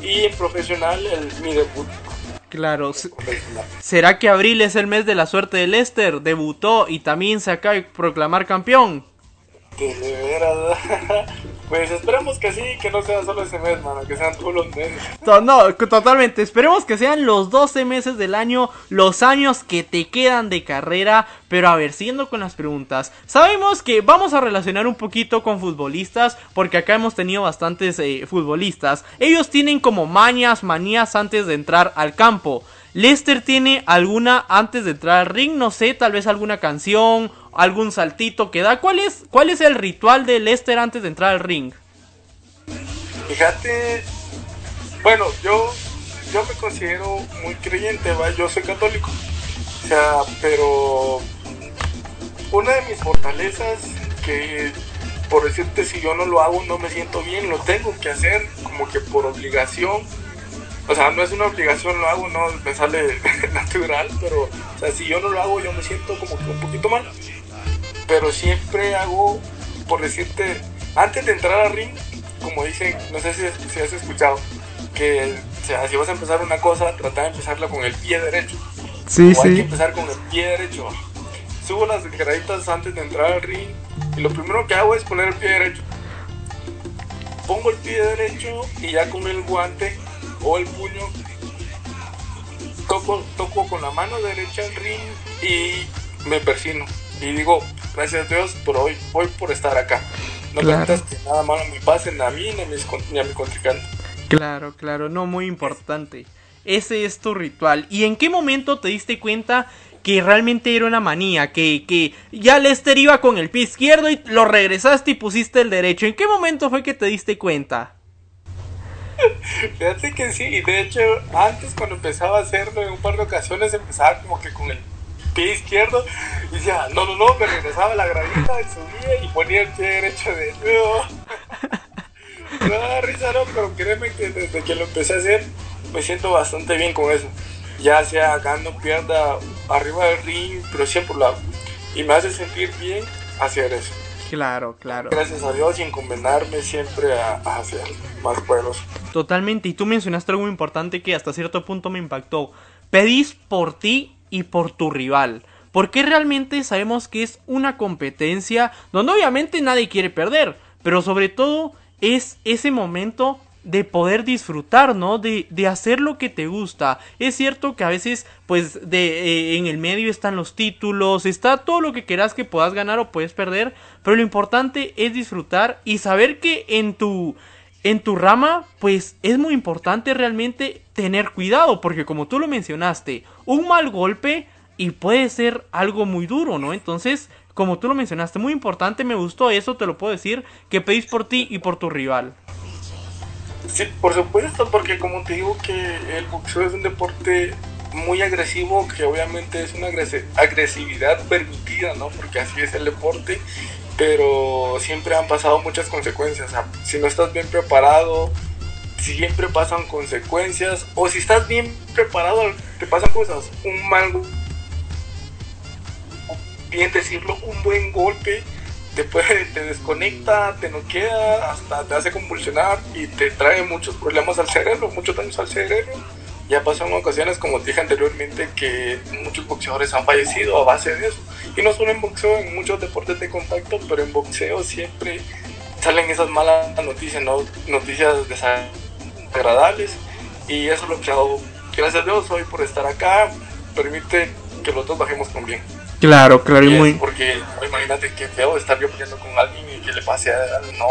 y en profesional el, mi debut Claro. ¿Será que abril es el mes de la suerte de Lester? Debutó y también se acaba de proclamar campeón. De veras. Pues esperemos que sí, que no sea solo ese mes, mano, que sean todos los meses. No, totalmente. Esperemos que sean los 12 meses del año, los años que te quedan de carrera. Pero a ver, siguiendo con las preguntas. Sabemos que vamos a relacionar un poquito con futbolistas, porque acá hemos tenido bastantes eh, futbolistas. Ellos tienen como mañas, manías antes de entrar al campo. Lester tiene alguna antes de entrar al ring, no sé, tal vez alguna canción algún saltito que da. ¿Cuál es, cuál es el ritual de Lester antes de entrar al ring? Fíjate, bueno, yo, yo me considero muy creyente, ¿va? yo soy católico. O sea, pero una de mis fortalezas que por decirte si yo no lo hago no me siento bien, lo tengo que hacer como que por obligación. O sea, no es una obligación, lo hago, no me sale natural, pero o sea, si yo no lo hago yo me siento como que un poquito mal pero siempre hago, por decirte, antes de entrar al ring, como dicen, no sé si, has escuchado, que si vas a empezar una cosa, trata de empezarla con el pie derecho. Sí, o sí. Hay que empezar con el pie derecho. Subo las graditas antes de entrar al ring y lo primero que hago es poner el pie derecho. Pongo el pie derecho y ya con el guante o el puño toco, toco con la mano derecha el ring y me persino. Y digo, gracias a Dios por hoy, hoy por estar acá. No claro. que nada malo me pase a mí ni a, mis, ni a mi contrincante. Claro, claro, no, muy importante. Ese es tu ritual. ¿Y en qué momento te diste cuenta que realmente era una manía? Que, que ya Lester iba con el pie izquierdo y lo regresaste y pusiste el derecho. ¿En qué momento fue que te diste cuenta? Fíjate que sí, y de hecho antes cuando empezaba a hacerlo en un par de ocasiones empezaba como que con el pie izquierdo y decía, no, no, no, me regresaba la gradita y subía y ponía el pie derecho de nuevo. da risa, no, pero créeme que desde que lo empecé a hacer me siento bastante bien con eso. Ya sea gano, pierda, arriba del ring, pero siempre lo hago. Y me hace sentir bien hacer eso. Claro, claro. Gracias a Dios y encomendarme siempre a, a hacer más pueblos. Totalmente. Y tú mencionaste algo muy importante que hasta cierto punto me impactó. Pedís por ti y por tu rival. Porque realmente sabemos que es una competencia donde obviamente nadie quiere perder. Pero sobre todo es ese momento de poder disfrutar, ¿no? De, de, hacer lo que te gusta. Es cierto que a veces, pues, de, eh, en el medio están los títulos, está todo lo que quieras que puedas ganar o puedes perder, pero lo importante es disfrutar y saber que en tu, en tu rama, pues, es muy importante realmente tener cuidado, porque como tú lo mencionaste, un mal golpe y puede ser algo muy duro, ¿no? Entonces, como tú lo mencionaste, muy importante, me gustó eso, te lo puedo decir, que pedís por ti y por tu rival. Sí, por supuesto, porque como te digo que el boxeo es un deporte muy agresivo, que obviamente es una agresividad permitida, ¿no? Porque así es el deporte, pero siempre han pasado muchas consecuencias. si no estás bien preparado, siempre pasan consecuencias, o si estás bien preparado, te pasan cosas. Un mal, bien decirlo, un buen golpe te, puede, te desconecta, te noquea, hasta te hace convulsionar y te trae muchos problemas al cerebro, muchos daños al cerebro. Ya pasó en ocasiones, como te dije anteriormente, que muchos boxeadores han fallecido a base de eso. Y no solo en boxeo, en muchos deportes de contacto, pero en boxeo siempre salen esas malas noticias, ¿no? noticias desagradables. Y eso es lo que hago. Gracias a Dios hoy por estar acá. Permite que los dos bajemos con bien. Claro, claro, y muy. Porque imagínate que feo estar yo peleando con alguien y que le pase a. No,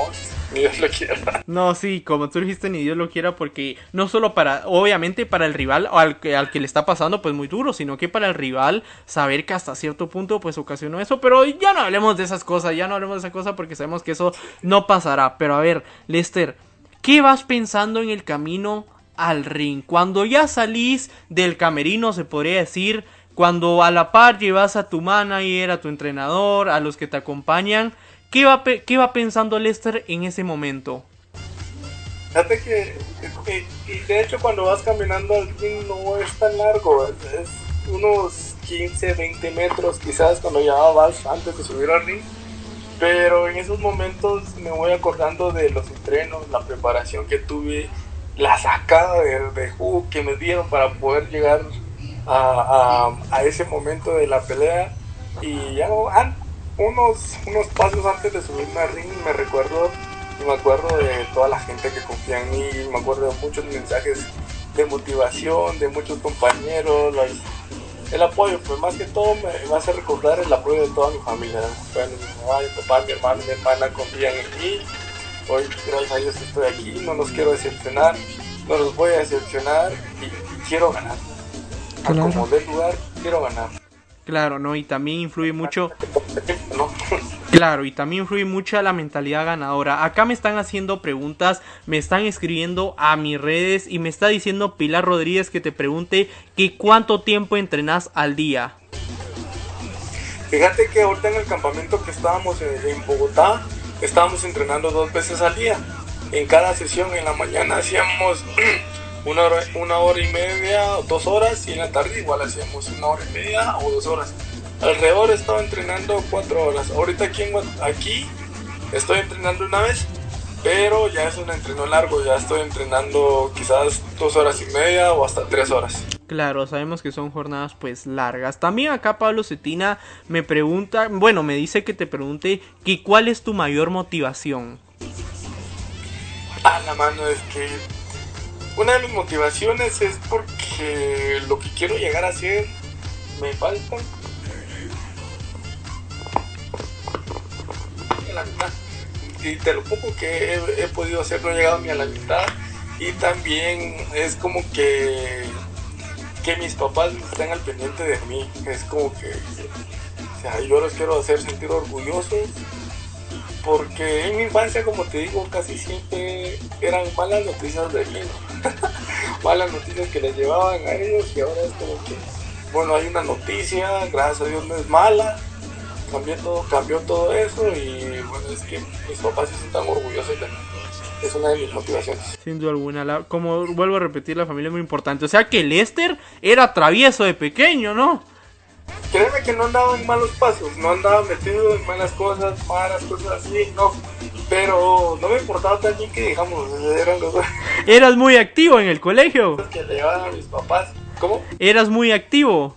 ni Dios lo quiera. No, sí, como tú dijiste, ni Dios lo quiera, porque no solo para, obviamente para el rival o al que, al que le está pasando, pues muy duro, sino que para el rival saber que hasta cierto punto, pues ocasionó eso. Pero ya no hablemos de esas cosas, ya no hablemos de esa cosa porque sabemos que eso no pasará. Pero a ver, Lester, ¿qué vas pensando en el camino al ring? Cuando ya salís del camerino, se podría decir cuando a la par llevas a tu manager, a tu entrenador, a los que te acompañan, ¿qué va, qué va pensando Lester en ese momento? Fíjate que, de hecho cuando vas caminando al ring no es tan largo, es, unos 15, 20 metros quizás cuando ya vas antes de subir al ring. Pero en esos momentos me voy acordando de los entrenos, la preparación que tuve, la sacada de, de jugo que me dieron para poder llegar a, a, ese momento de la pelea y ya unos, unos pasos antes de subirme al ring me recuerdo y me acuerdo de toda la gente que confía en mí, me acuerdo de muchos mensajes de motivación, de muchos compañeros, el apoyo, pues más que todo me, hace recordar el apoyo de toda mi familia, mi mamá, mi papá, mi hermano, mi hermana confían en mí, hoy gracias a Dios estoy aquí, no los quiero decepcionar, no los voy a decepcionar y quiero ganar claro. como lugar, quiero ganar. Claro, ¿no? Y también influye mucho. Claro, y también influye mucho la mentalidad ganadora. Acá me están haciendo preguntas, me están escribiendo a mis redes y me está diciendo Pilar Rodríguez que te pregunte que cuánto tiempo entrenas al día. Fíjate que ahorita en el campamento que estábamos en Bogotá, estábamos entrenando dos veces al día. En cada sesión en la mañana hacíamos una hora, una hora y media o dos horas y en la tarde igual hacíamos una hora y media o dos horas. Alrededor estaba entrenando cuatro horas. Ahorita aquí, aquí estoy entrenando una vez, pero ya es un entreno largo, ya estoy entrenando quizás dos horas y media o hasta tres horas. Claro, sabemos que son jornadas pues largas. También acá Pablo Cetina me pregunta, bueno, me dice que te pregunte que cuál es tu mayor motivación. A la mano es que una de mis motivaciones es porque lo que quiero llegar a hacer me falta. Y de lo poco que he, podido hacer no he llegado ni a la mitad. Y también es como que que mis papás estén al pendiente de mí. Es como que yo los quiero hacer sentir orgullosos porque en mi infancia, como te digo, casi siempre eran malas noticias de mí, malas noticias que les llevaban a ellos y ahora es como que, bueno, hay una noticia, gracias a Dios no es mala, cambió todo, cambió todo eso y bueno, es que mis papás se sientan orgullosos de mí. Es una de mis motivaciones. Sin duda alguna, como vuelvo a repetir, la familia es muy importante. O sea que Lester era travieso de pequeño, ¿no? Créeme que no andaba en malos pasos, no andaba metido en malas cosas, malas cosas así, no. Pero no me importaba también que, digamos, eran los... ¿Eras muy activo en el colegio? Que le llevaban a mis papás. ¿Cómo? ¿Eras muy activo?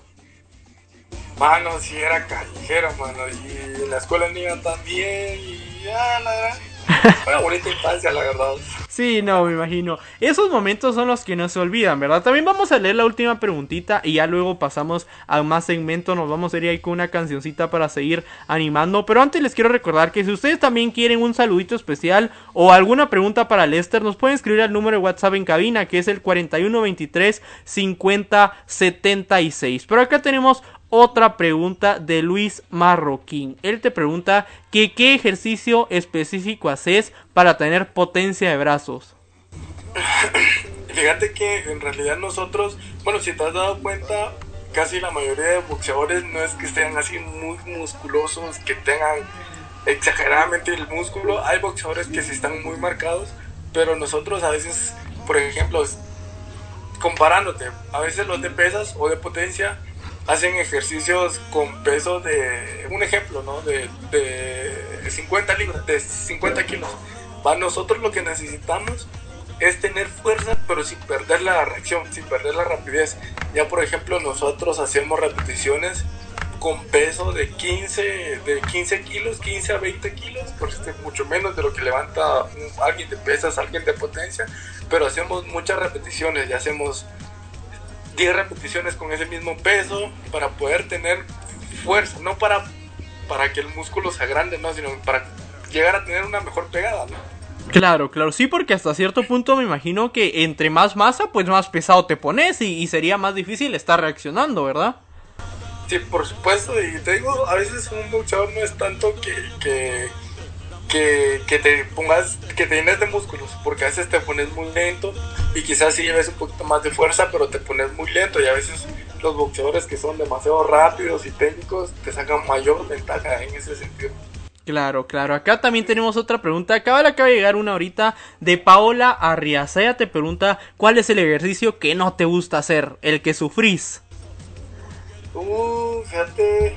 Mano, sí era callejero, mano. Y en la escuela niña también. Y ya, la verdad una bonita infancia, la verdad. Sí, no, me imagino. Esos momentos son los que no se olvidan, ¿verdad? También vamos a leer la última preguntita y ya luego pasamos a más segmento. Nos vamos a ir ahí con una cancioncita para seguir animando. Pero antes les quiero recordar que si ustedes también quieren un saludito especial o alguna pregunta para Lester, nos pueden escribir al número de WhatsApp en cabina que es el 4123 5076. Pero acá tenemos otra pregunta de Luis Marroquín. Él te pregunta que qué ejercicio específico haces para tener potencia de brazos. Fíjate que en realidad nosotros, bueno, si te has dado cuenta, casi la mayoría de boxeadores no es que estén así muy musculosos, que tengan exageradamente el músculo. Hay boxeadores que sí están muy marcados, pero nosotros a veces, por ejemplo, comparándote, a veces los de pesas o de potencia hacen ejercicios con peso de, un ejemplo, ¿no? De, de 50 libras, de 50 kilos. Para nosotros lo que necesitamos es tener fuerza, pero sin perder la reacción, sin perder la rapidez. Ya por ejemplo, nosotros hacemos repeticiones con peso de 15, de 15 kilos, 15 a 20 kilos, por este, mucho menos de lo que levanta alguien de pesas, alguien de potencia, pero hacemos muchas repeticiones, ya hacemos 10 repeticiones con ese mismo peso para poder tener fuerza, no para, para que el músculo se agrande, no, sino para llegar a tener una mejor pegada, Claro, claro, sí, porque hasta cierto punto me imagino que entre más masa, pues más pesado te pones y, y sería más difícil estar reaccionando, ¿verdad? Sí, por supuesto, y te digo, a veces un boxeador no es tanto que, que, que, te pongas, que te llenes de músculos, porque a veces te pones muy lento y quizás sí lleves un poquito más de fuerza, pero te pones muy lento y a veces los boxeadores que son demasiado rápidos y técnicos te sacan mayor ventaja en ese sentido. Claro, claro. Acá también tenemos otra pregunta. Acaba, acaba de llegar una ahorita de Paola Arriaza. Ella te pregunta cuál es el ejercicio que no te gusta hacer, el que sufrís. Uh, fíjate,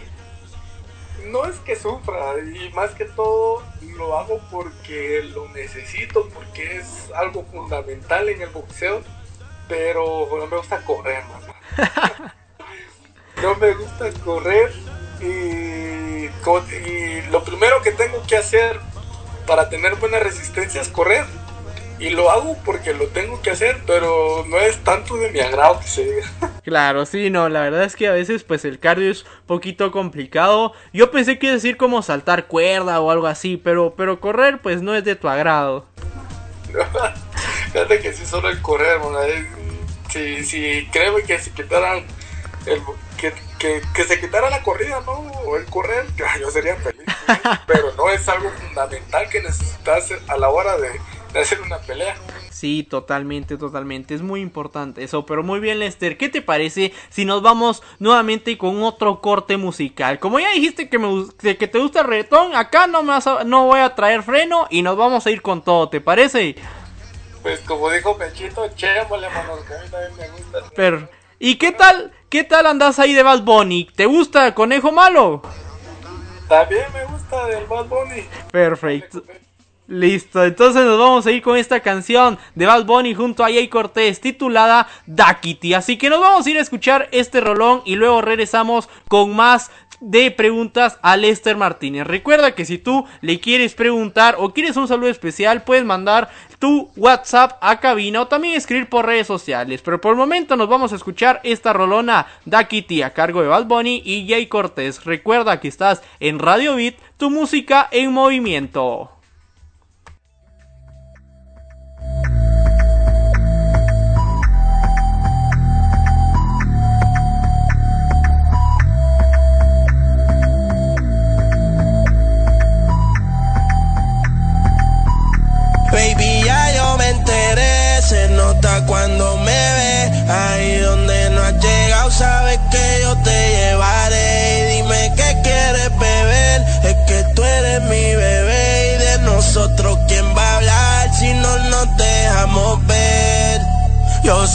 no es que sufra, y más que todo lo hago porque lo necesito, porque es algo fundamental en el boxeo, pero no me gusta correr, mamá. no me gusta correr y, y lo primero que tengo que hacer para tener buena resistencia es correr y lo hago porque lo tengo que hacer, pero no es tanto de mi agrado que se diga. Claro, sí, no, la verdad es que a veces pues el cardio es poquito complicado. Yo pensé que decir como saltar cuerda o algo así, pero pero correr pues no es de tu agrado. Fíjate que sí solo el correr, si, si creo que se quitaran el, que, que, que, se quitara la corrida, ¿no? O el correr, yo sería feliz. pero no es algo fundamental que necesitas a la hora de hacer una pelea. Sí, totalmente, totalmente. Es muy importante eso. Pero muy bien, Lester. ¿Qué te parece si nos vamos nuevamente con otro corte musical? Como ya dijiste que, me, que te gusta el reggaetón, acá no, me no voy a traer freno y nos vamos a ir con todo. ¿Te parece? Pues como dijo Pechito, chémole, manos, que a mí también me gusta. Pero, ¿y qué tal? ¿Qué tal andas ahí de Bad Bunny? ¿Te gusta Conejo Malo? También me gusta del Bad Bunny. Perfecto. Listo, entonces nos vamos a ir con esta canción de Bad Bunny junto a Jay Cortés titulada Dakiti. Así que nos vamos a ir a escuchar este rolón y luego regresamos con más de preguntas a Lester Martínez. Recuerda que si tú le quieres preguntar o quieres un saludo especial, puedes mandar tu WhatsApp a cabina o también escribir por redes sociales. Pero por el momento nos vamos a escuchar esta rolona Dakiti a cargo de Bad Bunny y Jay Cortés. Recuerda que estás en Radio Beat, tu música en movimiento.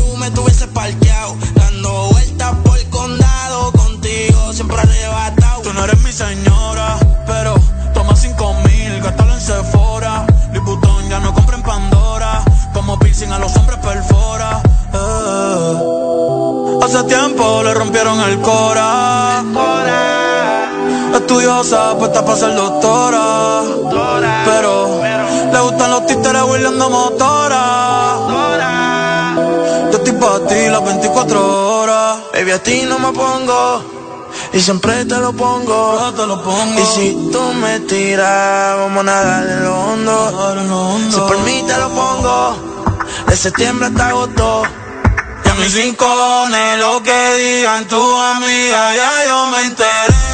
me tuviese parqueado. Dando vueltas por el condado señora. Pero toma cinco mil, gástalo en Sephora. Liputón ya no compra en Pandora. Como piercing a los hombres perfora. Eh. Hace tiempo le rompieron el cora. Estudiosa, puesta para ser doctora. Pero le gustan los títeres huirleando motora. Yo estoy para ti las 24 horas. Baby, a ti no me pongo. Y siempre te lo pongo. te lo pongo. Y si tú me tiras, vamos a nadar en lo hondo. Si por mí te lo pongo. De septiembre hasta agosto. Y a mis rincones, lo que digan tu amiga, ya yo me enteré.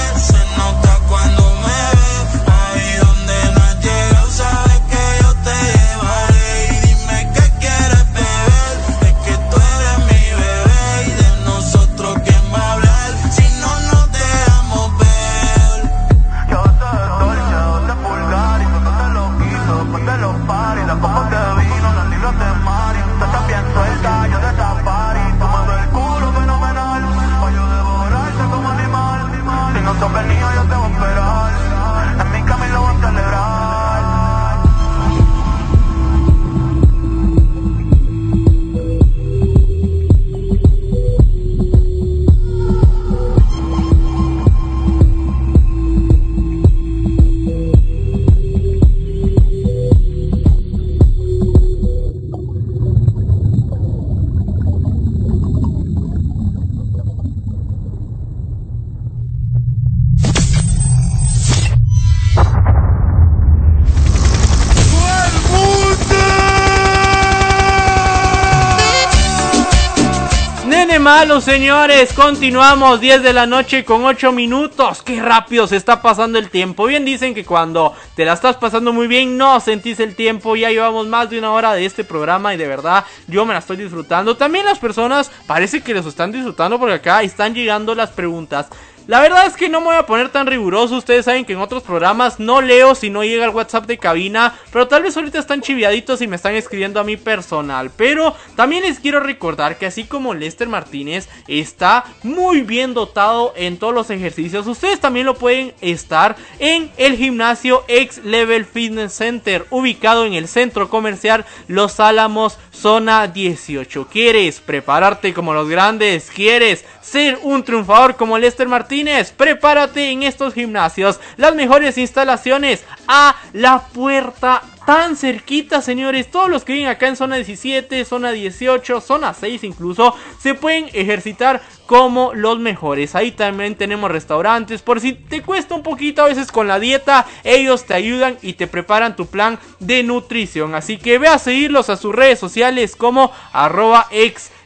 Malo, señores. Continuamos 10 de la noche con 8 minutos. Qué rápido se está pasando el tiempo. Bien dicen que cuando te la estás pasando muy bien no sentís el tiempo. Ya llevamos más de una hora de este programa y de verdad yo me la estoy disfrutando. También las personas parece que los están disfrutando porque acá están llegando las preguntas. La verdad es que no me voy a poner tan riguroso. Ustedes saben que en otros programas no leo si no llega el WhatsApp de cabina. Pero tal vez ahorita están chiviaditos y me están escribiendo a mi personal. Pero también les quiero recordar que así como Lester Martínez está muy bien dotado en todos los ejercicios, ustedes también lo pueden estar en el gimnasio X Level Fitness Center, ubicado en el centro comercial Los Álamos, zona 18. ¿Quieres prepararte como los grandes? ¿Quieres ser un triunfador como Lester Martínez? Prepárate en estos gimnasios. Las mejores instalaciones a la puerta tan cerquita, señores. Todos los que viven acá en zona 17, zona 18, zona 6 incluso, se pueden ejercitar como los mejores. Ahí también tenemos restaurantes. Por si te cuesta un poquito a veces con la dieta, ellos te ayudan y te preparan tu plan de nutrición. Así que ve a seguirlos a sus redes sociales como arroba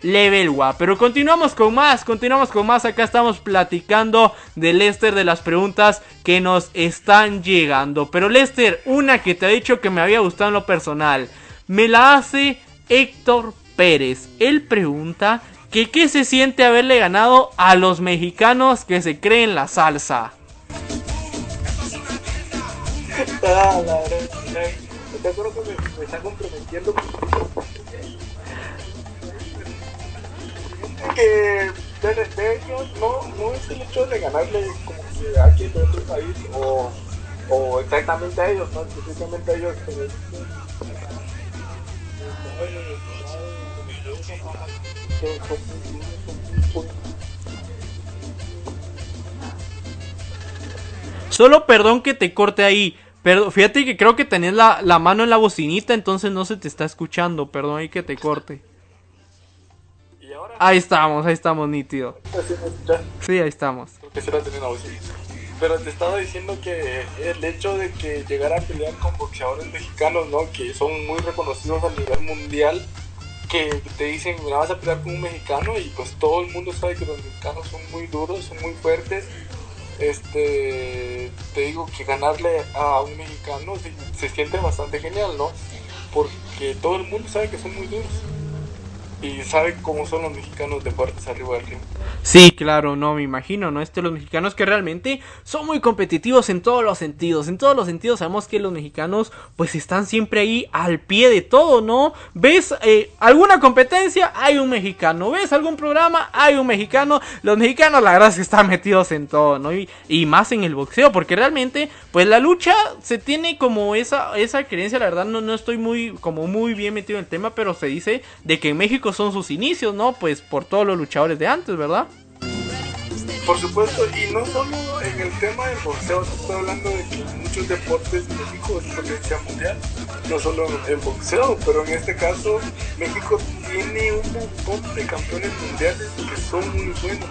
Level. Pero continuamos con más, continuamos con más. Acá estamos platicando de Lester, de las preguntas que nos están llegando. Pero Lester, una que te ha dicho que me había gustado en lo personal, me la hace Héctor Pérez. Él pregunta que qué se siente haberle ganado a los mexicanos que se creen la salsa. Que me, ellos no, es el hecho de ganarle como que a alguien de otro país o, exactamente a ellos, no Solo perdón que te corte ahí. Pero fíjate que creo que tenés la, la mano en la bocinita, entonces no se te está escuchando. Perdón ahí que te corte. Y ahora, Ahí estamos, ahí estamos, nítido. Sí, ahí estamos. porque se la tenía una bocina. Pero te estaba diciendo que el hecho de que llegar a pelear con boxeadores mexicanos, ¿no? Que son muy reconocidos a nivel mundial, que te dicen, mira, vas a pelear con un mexicano y pues todo el mundo sabe que los mexicanos son muy duros, son muy fuertes. Este, te digo que ganarle a un mexicano se, se siente bastante genial, ¿no? Porque todo el mundo sabe que son muy duros. Y sabe cómo son los mexicanos de fuertes arriba del ring. Sí, claro, no me imagino, ¿no? Este, los mexicanos que realmente son muy competitivos en todos los sentidos. En todos los sentidos sabemos que los mexicanos pues están siempre ahí al pie de todo, ¿no? ¿Ves eh, alguna competencia? Hay un mexicano. ¿Ves algún programa? Hay un mexicano. Los mexicanos la verdad es que están metidos en todo, ¿no? Y, y más en el boxeo, porque realmente pues la lucha se tiene como esa, esa creencia, la verdad no, no estoy muy como muy bien metido en el tema, pero se dice de que en México son sus inicios, ¿no? Pues por todos los luchadores de antes, ¿verdad? Por supuesto, y no solo en el tema del boxeo, está hablando de que muchos deportes México es potencia mundial, no solo en boxeo, pero en este caso México tiene un montón de campeones mundiales que son muy buenos.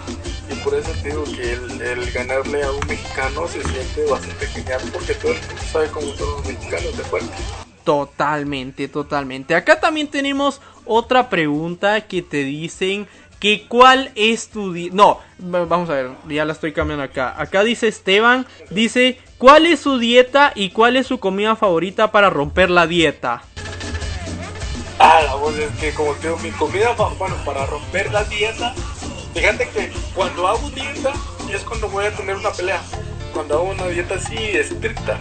Y por eso te digo que el, ganarle a un mexicano se siente bastante genial porque todo el mundo sabe cómo son los mexicanos de fuerte. Totalmente, totalmente. Acá también tenemos otra pregunta que te dicen que cuál es tu di- no va- vamos a ver ya la estoy cambiando acá acá dice Esteban dice cuál es su dieta y cuál es su comida favorita para romper la dieta Ah, la voz es que como te digo, mi comida, bueno, para romper la dieta, fíjate que cuando hago dieta es cuando voy a tener una pelea. Cuando hago una dieta así estricta.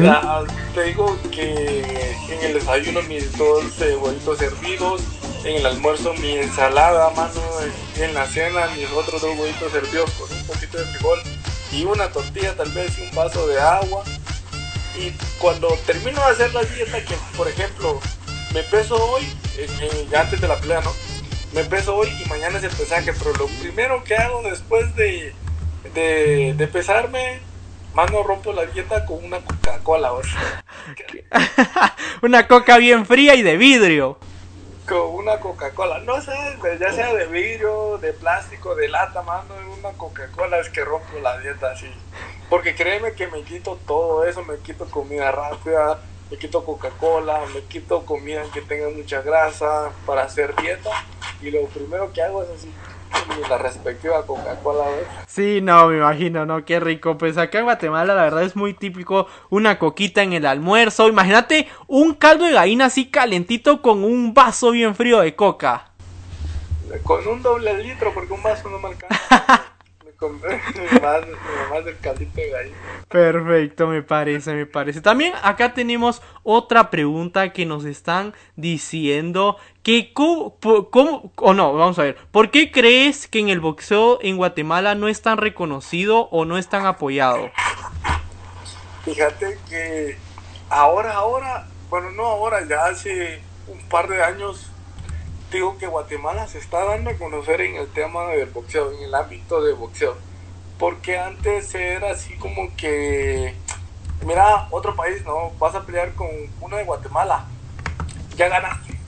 Ya, te digo que en el desayuno mis dos eh, huevitos hervidos, en el almuerzo mi ensalada, mano, en la cena mis otros dos huevitos hervidos con un poquito de frijol y una tortilla tal vez y un vaso de agua. Y cuando termino de hacer la dieta, que por ejemplo me peso hoy, eh, eh, antes de la pelea, ¿no? Me peso hoy y mañana es el pesaje, pero lo primero que hago después de, de, de pesarme, mano, rompo la dieta con una Coca-Cola, una coca bien fría y de vidrio con una Coca-Cola, no sé, ya sea de vidrio, de plástico, de lata, mano, una Coca-Cola es que rompo la dieta así. Porque créeme que me quito todo eso, me quito comida rápida, me quito Coca-Cola, me quito comida que tenga mucha grasa para hacer dieta y lo primero que hago es así, la respectiva Coca-Cola. Sí, no, me imagino, ¿no? Qué rico. Pues acá en Guatemala la verdad es muy típico una coquita en el almuerzo. Imagínate un caldo de gallina así calentito con un vaso bien frío de coca. Con un doble litro, porque un vaso no me alcanza. Me compré más, más del caldito de gallina. Perfecto, me parece, me parece. También acá tenemos otra pregunta que nos están diciendo que cómo- o no, vamos a ver, ¿por qué crees que en el boxeo en Guatemala no es tan reconocido o no es tan apoyado? Fíjate que ahora, ahora, bueno, no ahora, ya hace un par de años, digo que Guatemala se está dando a conocer en el tema del boxeo, en el ámbito de boxeo. Porque antes era así como que, mira, otro país, ¿no? Vas a pelear con uno de Guatemala, ya ganaste.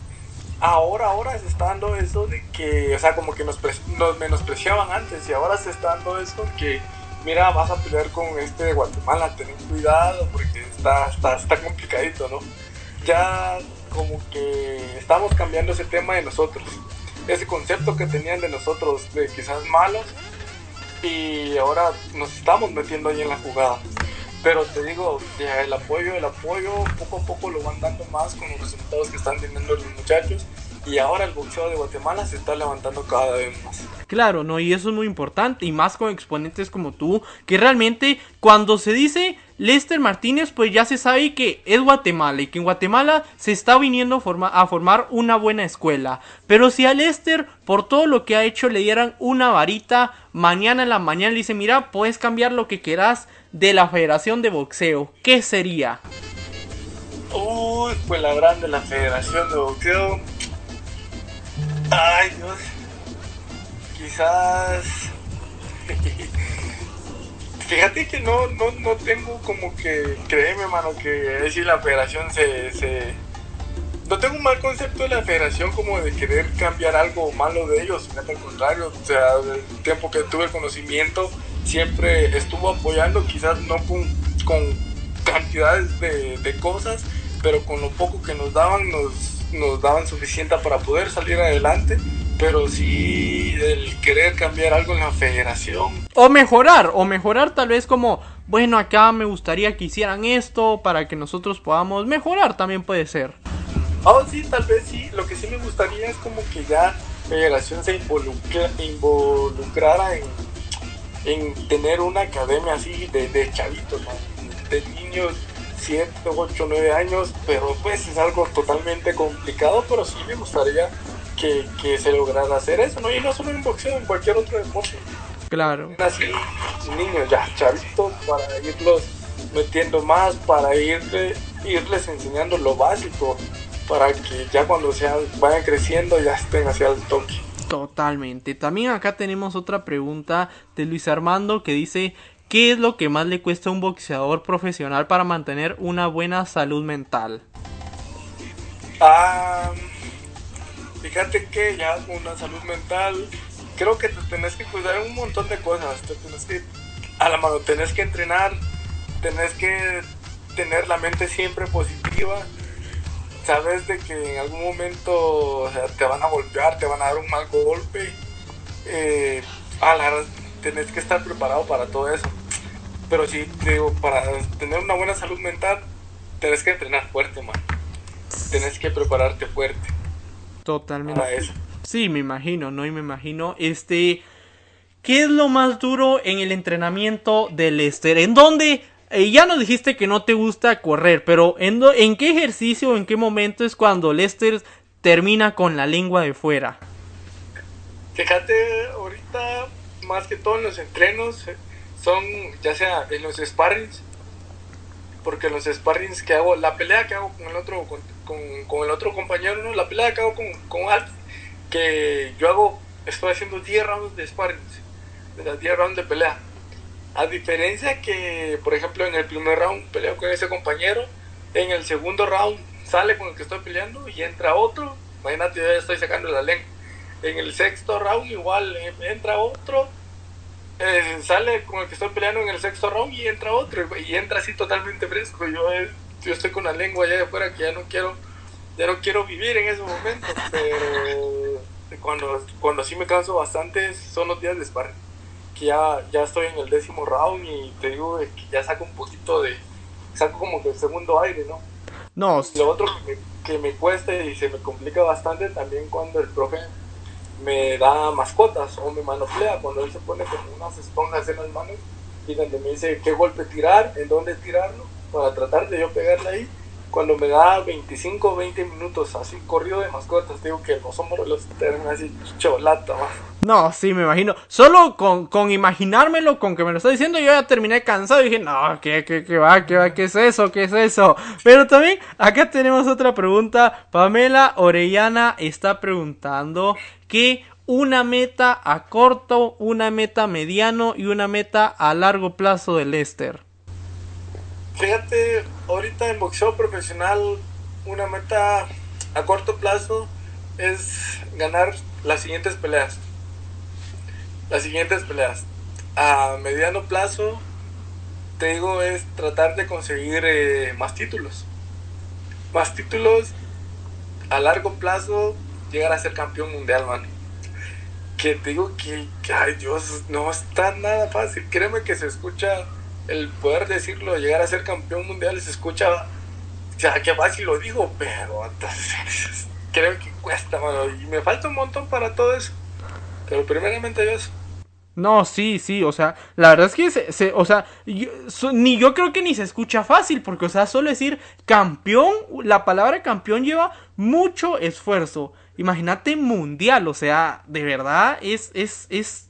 Ahora, ahora se está dando eso de que, o sea, como que nos, nos menospreciaban antes y ahora se está dando eso que, mira, vas a pelear con este de Guatemala, ten cuidado porque está, está, está complicadito, ¿no? Ya como que estamos cambiando ese tema de nosotros, ese concepto que tenían de nosotros de quizás malos y ahora nos estamos metiendo ahí en la jugada. Pero te digo, el apoyo, el apoyo poco a poco lo van dando más con los resultados que están teniendo los muchachos y ahora el boxeo de Guatemala se está levantando cada vez más. Claro, ¿no? Y eso es muy importante, y más con exponentes como tú, que realmente cuando se dice Lester Martínez, pues ya se sabe que es Guatemala y que en Guatemala se está viniendo a, forma- a formar una buena escuela. Pero si a Lester, por todo lo que ha hecho, le dieran una varita, mañana en la mañana le dice, mira, puedes cambiar lo que quieras de la Federación de Boxeo, ¿qué sería? Uy, pues la grande la Federación de Boxeo. Ay, Dios. Quizás. Fíjate que no, no, no tengo como que. Créeme, mano, que decir la Federación se, se. No tengo un mal concepto de la Federación como de querer cambiar algo malo de ellos. Fíjate, al contrario. O sea, del tiempo que tuve conocimiento, siempre estuvo apoyando, quizás no con, con cantidades de, de cosas, pero con lo poco que nos daban, nos, nos daban suficiente para poder salir adelante. Pero sí, el querer cambiar algo en la federación, O mejorar, o mejorar tal vez como, bueno, acá me gustaría que hicieran esto para que nosotros podamos mejorar, también puede ser. Oh, sí, tal vez sí. Lo que sí me gustaría es como que ya Federación se involucra, involucrara en, en tener una academia así de, de chavitos, ¿no? de niños 7, 8, 9 años, pero pues es algo totalmente complicado, pero sí me gustaría que, que se lograra hacer eso, ¿no? Y no solo en boxeo, en cualquier otro deporte. Claro. Así, niños ya chavitos, para irlos metiendo más, para irle, irles enseñando lo básico, para que ya cuando sean, vayan creciendo ya estén hacia el toque. Totalmente. También acá tenemos otra pregunta de Luis Armando que dice, ¿qué es lo que más le cuesta a un boxeador profesional para mantener una buena salud mental? Ah, fíjate que ya una salud mental, creo que te tenés que cuidar un montón de cosas, te tenés que, a la mano, tenés que entrenar, tenés que tener la mente siempre positiva, sabes de que en algún momento te van a golpear, te van a dar un mal golpe, eh, a la, tenés que estar preparado para todo eso. Pero sí, te digo, para tener una buena salud mental, tenés que entrenar fuerte, man. Tenés que prepararte fuerte. Totalmente. Para eso. Sí, me imagino, ¿no? Y me imagino, este... ¿Qué es lo más duro en el entrenamiento de Lester? ¿En dónde? Eh, ya nos dijiste que no te gusta correr, pero ¿en, do- ¿en qué ejercicio o en qué momento es cuando Lester termina con la lengua de fuera? Fíjate, ahorita, más que todo en los entrenos, eh, son ya sea en los sparrings, porque los sparrings que hago, la pelea que hago con el otro, con, con- el otro compañero, ¿no? la pelea que hago con, con alguien, que yo hago, estoy haciendo 10 rounds de sparrings, de las 10 rounds de pelea. A diferencia que, por ejemplo, en el primer round peleo con ese compañero, en el segundo round sale con el que estoy peleando y entra otro, imagínate, yo ya estoy sacando la lengua. En el sexto round igual eh, entra otro, eh, sale con el que estoy peleando en el sexto round y entra otro y entra así totalmente fresco. Yo, eh, yo estoy con la lengua allá de afuera que ya no quiero, ya no quiero vivir en ese momento, pero cuando, cuando sí me canso bastante son los días de sparring, que ya, ya estoy en el décimo round y te digo que ya saco un poquito de, saco como que el segundo aire, ¿no? No, Lo otro que me, que me cuesta y se me complica bastante también cuando el profe me da mascotas o me manopla, cuando él se pone como unas esponjas en las manos y donde me dice qué golpe tirar, en dónde tirarlo, para tratar de yo pegarle ahí. Cuando me da 25 o 20 minutos así corrido de mascotas, digo que los hombros los terminan así cholata. No, sí, me imagino. Solo con, con imaginármelo, con que me lo está diciendo, yo ya terminé cansado y dije, no, ¿qué, qué, qué va, qué va, qué es eso, qué es eso? Pero también, acá tenemos otra pregunta. Pamela Orellana está preguntando que una meta a corto, una meta mediano y una meta a largo plazo de Lester. Fíjate, ahorita en boxeo profesional, una meta a corto plazo es ganar las siguientes peleas. Las siguientes peleas. A mediano plazo, te digo, es tratar de conseguir eh, más títulos. Más títulos. A largo plazo, llegar a ser campeón mundial, man. Que te digo que, ay Dios, no está nada fácil. Créeme que se escucha el poder decirlo, llegar a ser campeón mundial, se escucha, o sea, que fácil lo digo, pero entonces, creo que cuesta, mano, y me falta un montón para todo eso. Pero primeramente Dios. No, sí, sí, o sea, la verdad es que, se, se- o sea, yo- ni yo creo que ni se escucha fácil, porque, o sea, solo decir campeón, la palabra campeón lleva mucho esfuerzo. Imagínate mundial, o sea, de verdad es, es, es,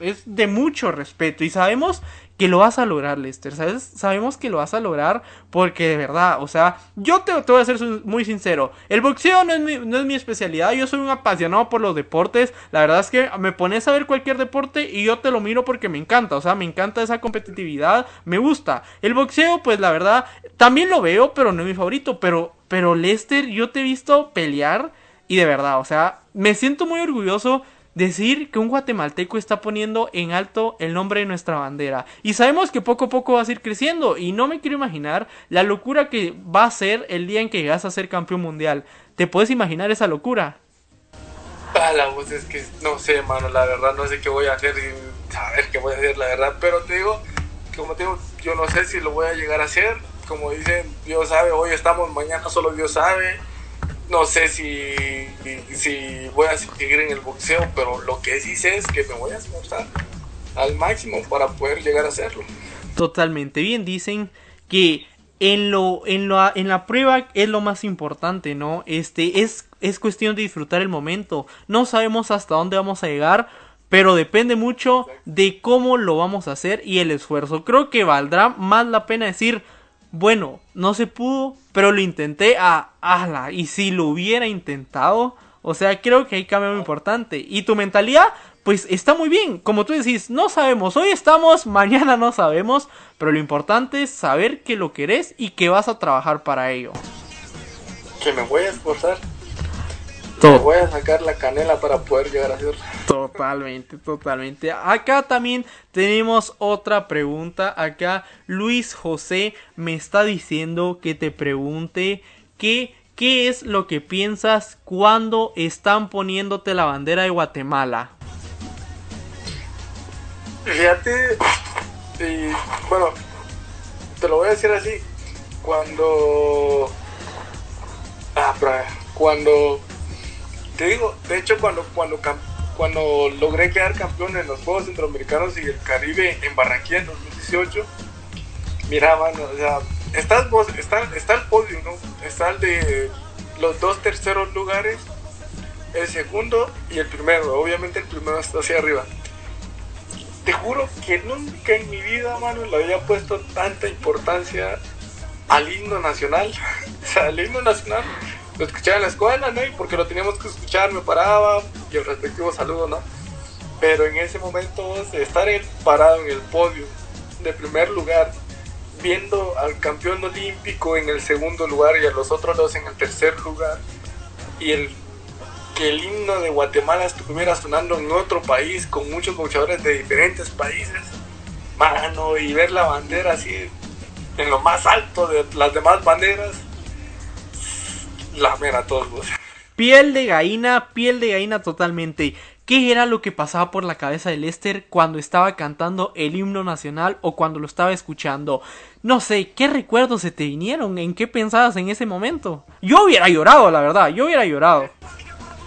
es de mucho respeto y sabemos que lo vas a lograr, Lester, ¿sabes? Sabemos que lo vas a lograr porque de verdad, o sea, yo te, te voy a ser muy sincero, el boxeo no es, mi, no es mi especialidad, yo soy un apasionado por los deportes, la verdad es que me pones a ver cualquier deporte y yo te lo miro porque me encanta, o sea, me encanta esa competitividad, me gusta. El boxeo, pues la verdad, también lo veo, pero no es mi favorito, pero, pero Lester, yo te he visto pelear y de verdad, o sea, me siento muy orgulloso decir que un guatemalteco está poniendo en alto el nombre de nuestra bandera. Y sabemos que poco a poco vas a ir creciendo. Y no me quiero imaginar la locura que va a ser el día en que llegas a ser campeón mundial. ¿Te puedes imaginar esa locura? Ah, la voz es que no sé, mano, la verdad no sé qué voy a hacer y saber qué voy a hacer, la verdad, pero te digo, como te digo, yo no sé si lo voy a llegar a hacer, como dicen, Dios sabe, hoy estamos, mañana solo Dios sabe, no sé si, si voy a seguir en el boxeo, pero lo que sí sé es que me voy a esforzar al máximo para poder llegar a hacerlo. Totalmente bien, dicen que en lo, en lo, en la prueba es lo más importante, ¿no? Este es, es cuestión de disfrutar el momento. No sabemos hasta dónde vamos a llegar, pero depende mucho de cómo lo vamos a hacer y el esfuerzo. Creo que valdrá más la pena decir, bueno, no se pudo, pero lo intenté a ala. Y si lo hubiera intentado, o sea, creo que hay cambio muy importante. Y tu mentalidad, pues está muy bien. Como tú decís, no sabemos, hoy estamos, mañana no sabemos, pero lo importante es saber que lo querés y que vas a trabajar para ello. Que me voy a esforzar. Voy a sacar la canela para poder llegar a hacerlo. Totalmente, totalmente. Acá también tenemos otra pregunta. Acá Luis José me está diciendo que te pregunte que ¿Qué es lo que piensas cuando están poniéndote la bandera de Guatemala? Fíjate, y, bueno, te lo voy a decir así, cuando... Ah, cuando... Te digo, de hecho cuando, cuando, cuando logré quedar campeón en los Juegos Centroamericanos y el Caribe en Barranquilla en 2018, mira, mano, o sea, está, el podio, ¿no? Está el de los dos terceros lugares, el segundo y el primero. Obviamente el primero está hacia arriba. Te juro que nunca en mi vida, mano, le había puesto tanta importancia al himno nacional. o sea, el himno nacional lo escuchaba en la escuela, ¿no? Y porque lo teníamos que escuchar, me paraba y el respectivo saludo, ¿no? Pero en ese momento, estar parado en el podio de primer lugar viendo al campeón olímpico en el segundo lugar y a los otros dos en el tercer lugar y el que el himno de Guatemala estuviera sonando en otro país con muchos luchadores de diferentes países, mano, y ver la bandera así en lo más alto de las demás banderas, la mera todos. Piel de gallina, piel de gallina totalmente. ¿Qué era lo que pasaba por la cabeza de Lester cuando estaba cantando el himno nacional o cuando lo estaba escuchando? No sé, ¿qué recuerdos se te vinieron? ¿En qué pensabas en ese momento? Yo hubiera llorado, la verdad, yo hubiera llorado.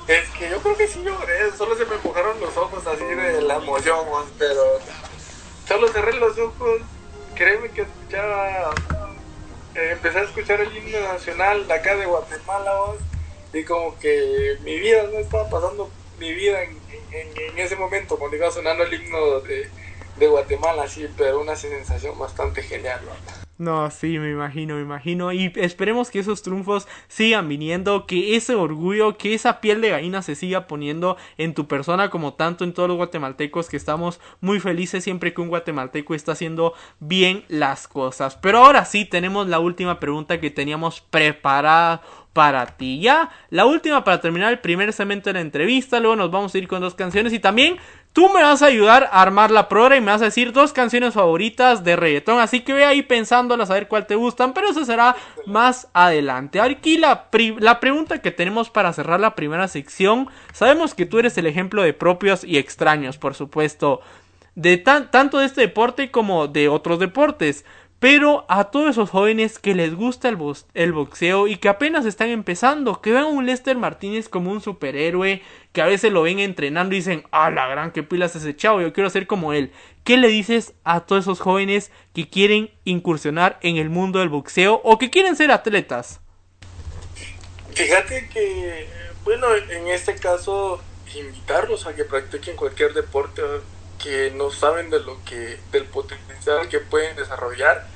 Es que yo creo que sí lloré, solo se me empujaron los ojos así de la emoción, pero solo cerré los ojos, créeme que escuchaba, eh, empecé a escuchar el himno nacional de acá de Guatemala, y como que mi vida no estaba pasando mi vida en, en, ese momento cuando iba sonando el himno de, de Guatemala, sí, pero una sensación bastante genial. Sí, me imagino, me imagino. Y esperemos que esos triunfos sigan viniendo, que ese orgullo, que esa piel de gallina se siga poniendo en tu persona, como tanto en todos los guatemaltecos, que estamos muy felices siempre que un guatemalteco está haciendo bien las cosas. Pero ahora sí, tenemos la última pregunta que teníamos preparada para ti. Ya, la última para terminar el primer segmento de la entrevista. Luego nos vamos a ir con dos canciones y también tú me vas a ayudar a armar la programa y me vas a decir dos canciones favoritas de reggaetón. Así que ve ahí pensándolas a ver cuál te gustan, pero eso será más adelante. Aquí la, la pregunta que tenemos para cerrar la primera sección. Sabemos que tú eres el ejemplo de propios y extraños, por supuesto. De tanto de este deporte como de otros deportes. Pero a todos esos jóvenes que les gusta el, el, boxeo y que apenas están empezando, que ven a un Lester Martínez como un superhéroe, que a veces lo ven entrenando y dicen, ah, la gran que pilas ese chavo, yo quiero ser como él. ¿Qué le dices a todos esos jóvenes que quieren incursionar en el mundo del boxeo o que quieren ser atletas? Fíjate que, bueno, en este caso, invitarlos a que practiquen cualquier deporte que no saben de lo que del potencial que pueden desarrollar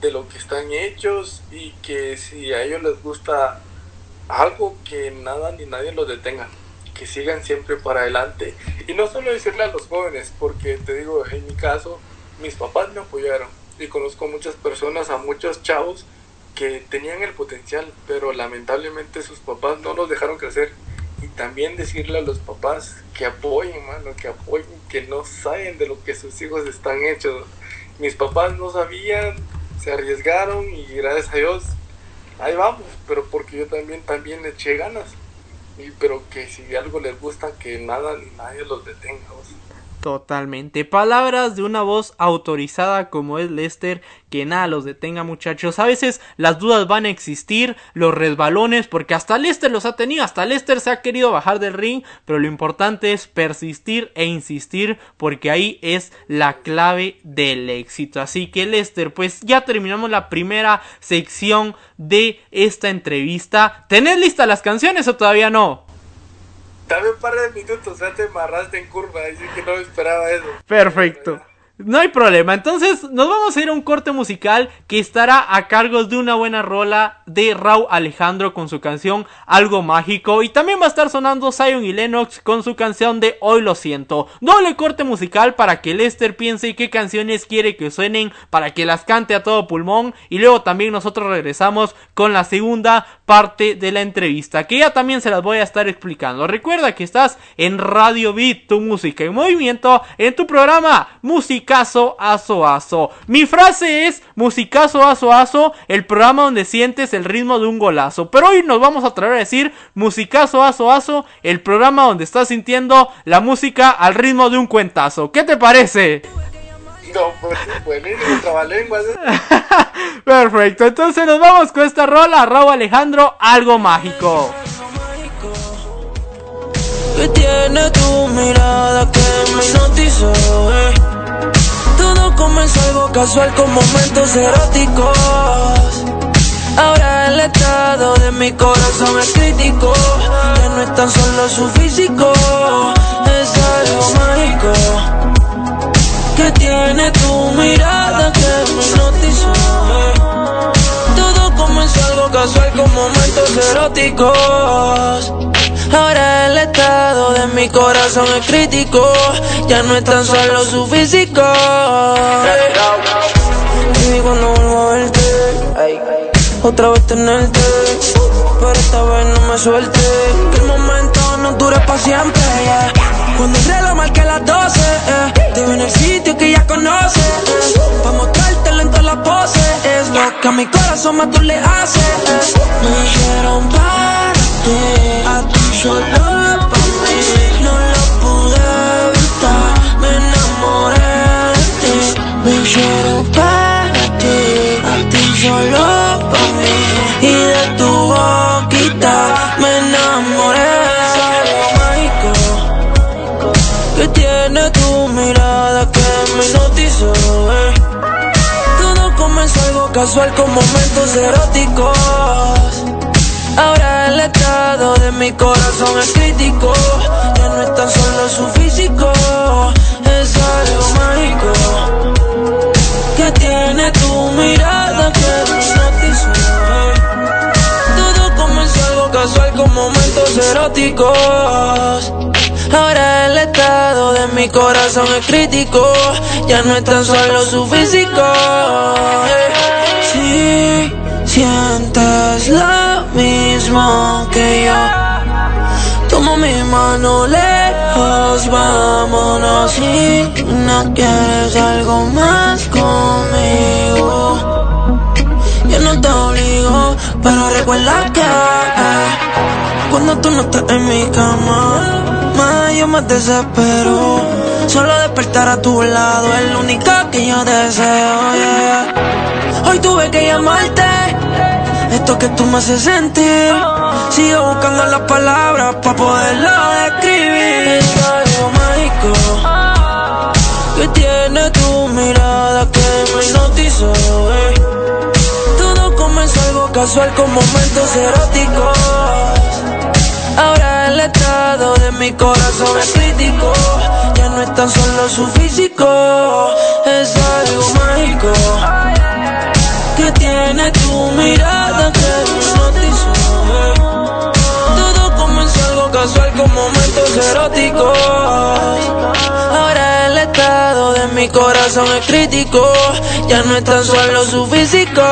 de lo que están hechos y que si a ellos les gusta algo que nada ni nadie los detenga que sigan siempre para adelante. Y no solo decirle a los jóvenes porque te digo en mi caso mis papás me apoyaron y conozco muchas personas a muchos chavos que tenían el potencial pero lamentablemente sus papás no los dejaron crecer y también decirle a los papás que apoyen, mano, que apoyen, que no saben de lo que sus hijos están hechos. Mis papás no sabían, se arriesgaron y gracias a Dios ahí vamos, pero porque yo también también le eché ganas. Y, pero que si algo les gusta, que nada ni nadie los detenga. Totalmente. Palabras de una voz autorizada como es Lester. Que nada los detenga muchachos. A veces las dudas van a existir. Los resbalones. Porque hasta Lester los ha tenido. Hasta Lester se ha querido bajar del ring. Pero lo importante es persistir e insistir. Porque ahí es la clave del éxito. Así que Lester pues ya terminamos la primera sección de esta entrevista. ¿Tenés listas las canciones o todavía no? Dame un par de minutos, ya te amarraste en curva, así que no me esperaba eso. Perfecto. No hay problema. Entonces nos vamos a ir a un corte musical que estará a cargo de una buena rola de Raúl Alejandro con su canción Algo Mágico. Y también va a estar sonando Zion y Lennox con su canción de Hoy Lo Siento. Doble corte musical para que Lester piense qué canciones quiere que suenen para que las cante a todo pulmón. Y luego también nosotros regresamos con la segunda parte de la entrevista que ya también se las voy a estar explicando. Recuerda que estás en Radio Beat, tu música en movimiento, en tu programa Música musicazo aso aso. Mi frase es musicazo aso aso, el programa donde sientes el ritmo de un golazo. Pero hoy nos vamos a traer a decir musicazo aso aso, el programa donde estás sintiendo la música al ritmo de un cuentazo. ¿Qué te parece? No, pues buenísimo, trabalenguas. Perfecto, entonces nos vamos con esta rola, Raúl Alejandro, algo mágico. Que tiene tu mirada que me hipnotizó, eh. Todo comenzó algo casual con momentos eróticos. Ahora el estado de mi corazón es crítico. Ya no es tan solo su físico, es algo mágico. Que tiene tu mirada que me hipnotizó. Todo comenzó algo casual con momentos eróticos. Ahora el estado de mi corazón es crítico. Ya no es tan solo su físico. Y cuando vuelvo a verte, otra vez tenerte. Pero esta vez no me suelte. Que el momento no dure para siempre. Cuando el reloj marque las 12, eh, te veo en el sitio que ya conoces. eh, pa' mostrártelo en todas las poses. Es lo que a mi corazón más tú le haces. eh. Me dijeron para a ti solo mí. No lo pude evitar, me enamoré de ti. Me dijeron para ti, a ti solo para mí. Y de tu boquita me enamoré. Algo mágico que tiene tu mirada que me hipnotizó. eh. Todo comenzó algo casual con momentos eróticos. Estado de mi corazón es crítico. Ya no es tan solo su físico, es algo mágico. Que tiene tu mirada que hipnotizó. Todo comenzó algo casual con momentos eróticos. Ahora el estado de mi corazón es crítico. Ya no es tan solo su físico. Si sientes lo mismo que yo, toma mi mano lejos, vámonos. Si no quieres algo más conmigo. Yo no te obligo, pero recuerda que cuando tú no estás en mi cama, más yo me desespero. Solo despertar a tu lado es lo único que yo deseo. Hoy tuve que llamarte, que tú me haces sentir. Sigo buscando las palabras para poderlo describir. Es algo mágico que tiene tu mirada que me hipnotizó. eh. Todo comenzó algo casual con momentos eróticos. Ahora el estado de mi corazón es crítico. Ya no es tan solo su físico, es algo mágico. Tu mirada que hipnotizó. Todo comenzó algo casual con momentos eróticos. Ahora el estado de mi corazón es crítico. Ya no es tan solo su físico.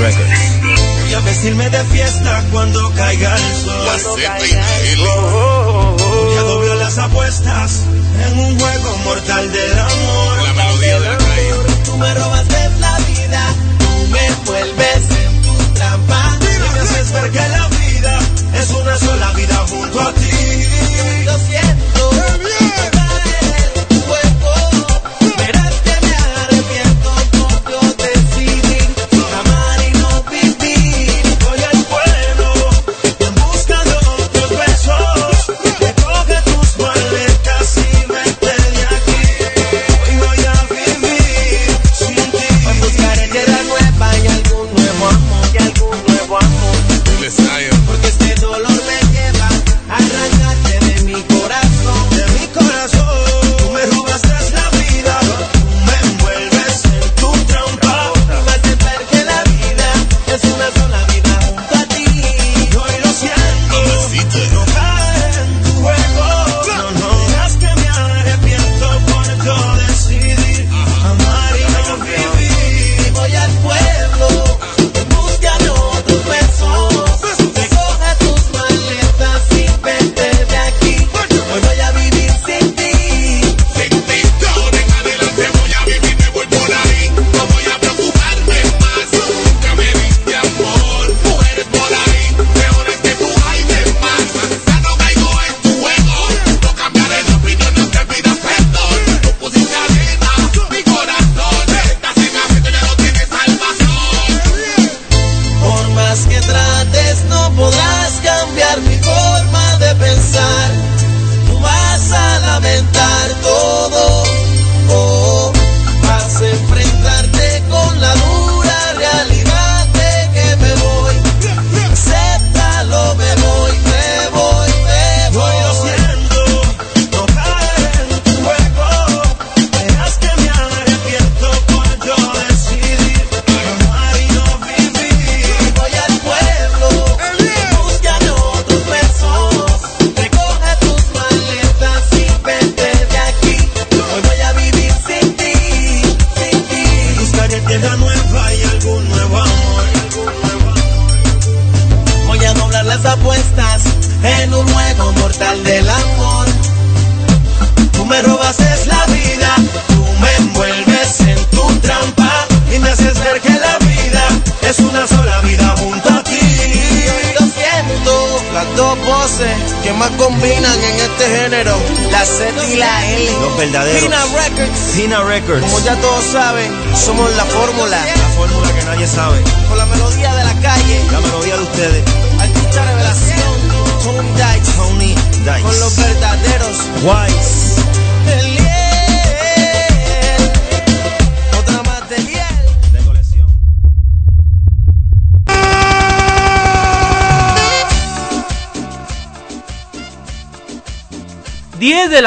Records. Voy a vestirme de fiesta cuando caiga el sol. Voy a doblar las apuestas en un juego mortal del amor. La melodía de la calle.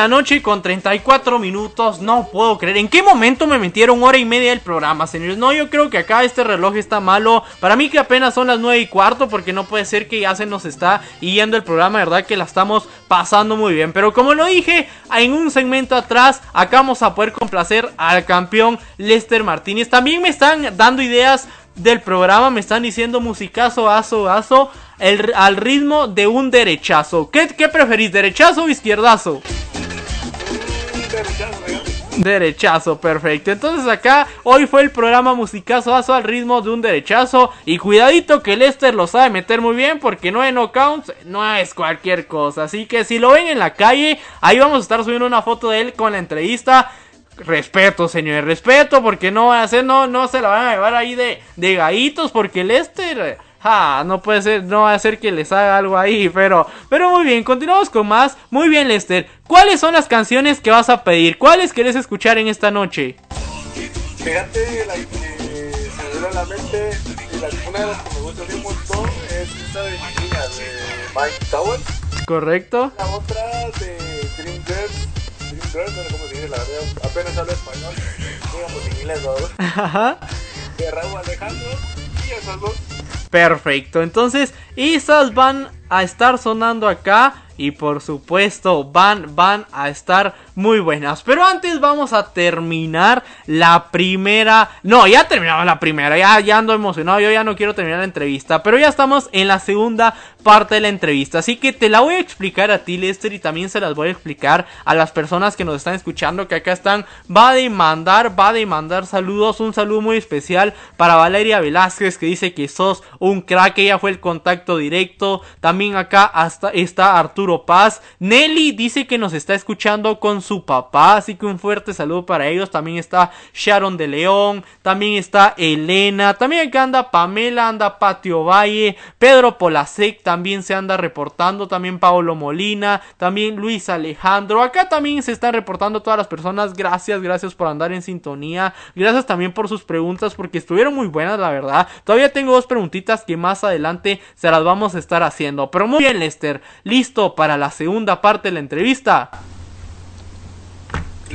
Noche con 34 minutos. No puedo creer. ¿En qué momento me metieron hora y media del programa, señores? No, yo creo que acá este reloj está malo. Para mí que apenas son las 9 y cuarto. Porque no puede ser que ya se nos está yendo el programa. verdad que la estamos pasando muy bien. Pero como lo dije en un segmento atrás, acá vamos a poder complacer al campeón Lester Martínez. También me están dando ideas del programa. Me están diciendo musicazo, aso, aso. El, al ritmo de un derechazo. ¿Qué, qué preferís, derechazo o izquierdazo? Derechazo, perfecto. Entonces acá hoy fue el programa musicazo al ritmo de un derechazo. Y cuidadito que Lester lo sabe meter muy bien porque no hay knockouts, no es cualquier cosa. Así que si lo ven en la calle, ahí vamos a estar subiendo una foto de él con la entrevista. Respeto, señores, respeto, porque no no, no se la van a llevar ahí de, de gaitos, porque Lester, ja, no puede ser, no va a ser que les haga algo ahí, pero, pero muy bien, continuamos con más, muy bien Lester, ¿cuáles son las canciones que vas a pedir? ¿Cuáles querés escuchar en esta noche? Fíjate, la que se me viene a la mente, y la, una de las que me gusta un montón es esta de Niña, de Mike Tower. ¿Correcto? La otra de Dream Girls, Dream Girls, no sé cómo se dice, la verdad, apenas hablo español, digamos en inglés, ¿no? Ajá. De Raúl Alejandro, y esas dos. Perfecto, entonces esas van a estar sonando acá y por supuesto van, van a estar muy buenas. Pero antes vamos a terminar la primera. No, ya terminamos la primera. Ya, ya ando emocionado. Yo ya no quiero terminar la entrevista. Pero ya estamos en la segunda parte de la entrevista. Así que te la voy a explicar a ti, Lester. Y también se las voy a explicar a las personas que nos están escuchando. Que acá están. Va a demandar, va a demandar saludos. Un saludo muy especial para Valeria Velázquez. Que dice que sos un crack. Ella fue el contacto directo. También acá hasta está Arturo Paz. Nelly dice que nos está escuchando con su papá, así que un fuerte saludo para ellos. También está Sharon de León, también está Elena, también acá anda Pamela, anda Patio Valle, Pedro Polasek también se anda reportando, también Paolo Molina, también Luis Alejandro. Acá también se están reportando todas las personas. Gracias, gracias por andar en sintonía. Gracias también por sus preguntas porque estuvieron muy buenas, la verdad. Todavía tengo dos preguntitas que más adelante se las vamos a estar haciendo. Pero muy bien, Lester, listo para la segunda parte de la entrevista.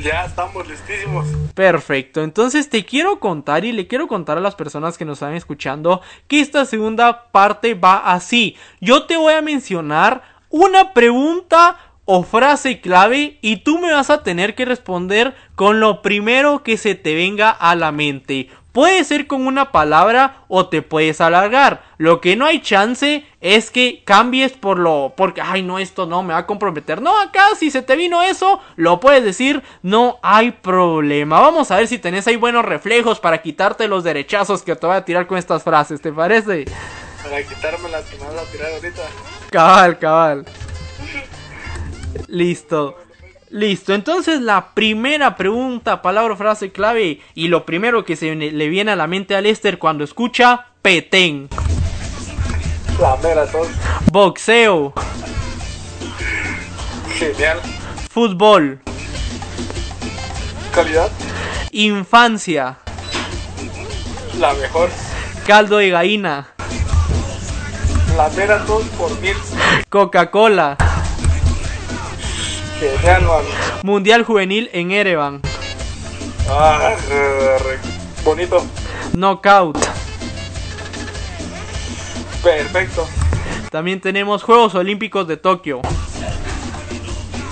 Ya estamos listísimos. Perfecto, entonces te quiero contar y le quiero contar a las personas que nos están escuchando que esta segunda parte va así. Yo te voy a mencionar una pregunta o frase clave y tú me vas a tener que responder con lo primero que se te venga a la mente. Puede ser con una palabra o te puedes alargar. Lo que no hay chance es que cambies por lo... Porque, ay, no, esto no me va a comprometer. No, acá si se te vino eso, lo puedes decir, no hay problema. Vamos a ver si tenés ahí buenos reflejos para quitarte los derechazos que te voy a tirar con estas frases, ¿te parece? Para quitarme las que me vas a tirar ahorita. Cabal, cabal. Listo. Listo, entonces la primera pregunta, palabra, frase clave y lo primero que se le viene a la mente a Lester cuando escucha Petén. La mera. Boxeo, Genial. fútbol, Calidad. infancia, La mejor. caldo de gallina, La mera por mil. Coca-Cola, Man. Mundial Juvenil en Erevan, Ah, bonito. Knockout. Perfecto. También tenemos Juegos Olímpicos de Tokio,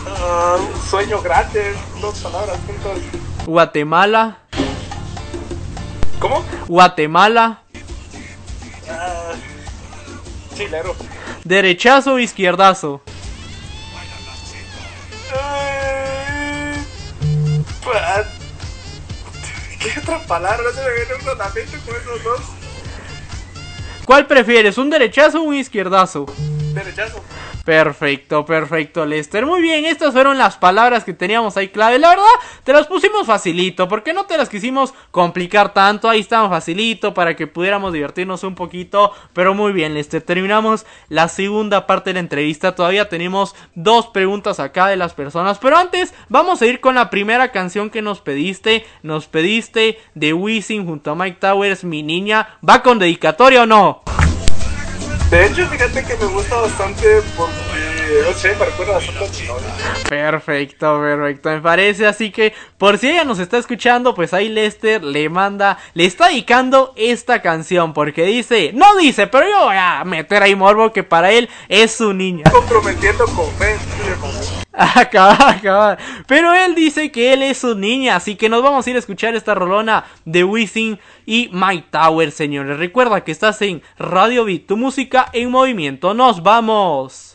Ah, sueño grande. Dos palabras juntas. Guatemala, ¿Cómo? Guatemala, Ah, chilero. derechazo o izquierdazo, otra palabra se me viene uno a la mente con esos dos? ¿Cuál prefieres, un derechazo o un izquierdazo? Derechazo. Perfecto, perfecto, Lester. Muy bien, estas fueron las palabras que teníamos ahí clave. La verdad, te las pusimos facilito, porque no te las quisimos complicar tanto. Ahí estaban facilito para que pudiéramos divertirnos un poquito. Pero muy bien, Lester. Terminamos la segunda parte de la entrevista. Todavía tenemos dos preguntas acá de las personas. Pero antes, vamos a ir con la primera canción que nos pediste. Nos pediste de Wisin junto a Mike Towers, mi niña. ¿Va con dedicatoria o no? De hecho, fíjate que me gusta bastante porque, no sé, me recuerda bastante a mi novia. Perfecto, perfecto, me parece. Así que, por si ella nos está escuchando, pues ahí Lester le manda, le está dedicando esta canción. Porque dice, no dice, pero yo voy a meter ahí morbo que para él es su niña. Comprometiendo con. Acaba, acaba. Pero él dice que él es su niña, así que nos vamos a ir a escuchar esta rolona de Wisin y My Tower, señores. Recuerda que estás en Radio Beat, tu música en movimiento. Nos vamos.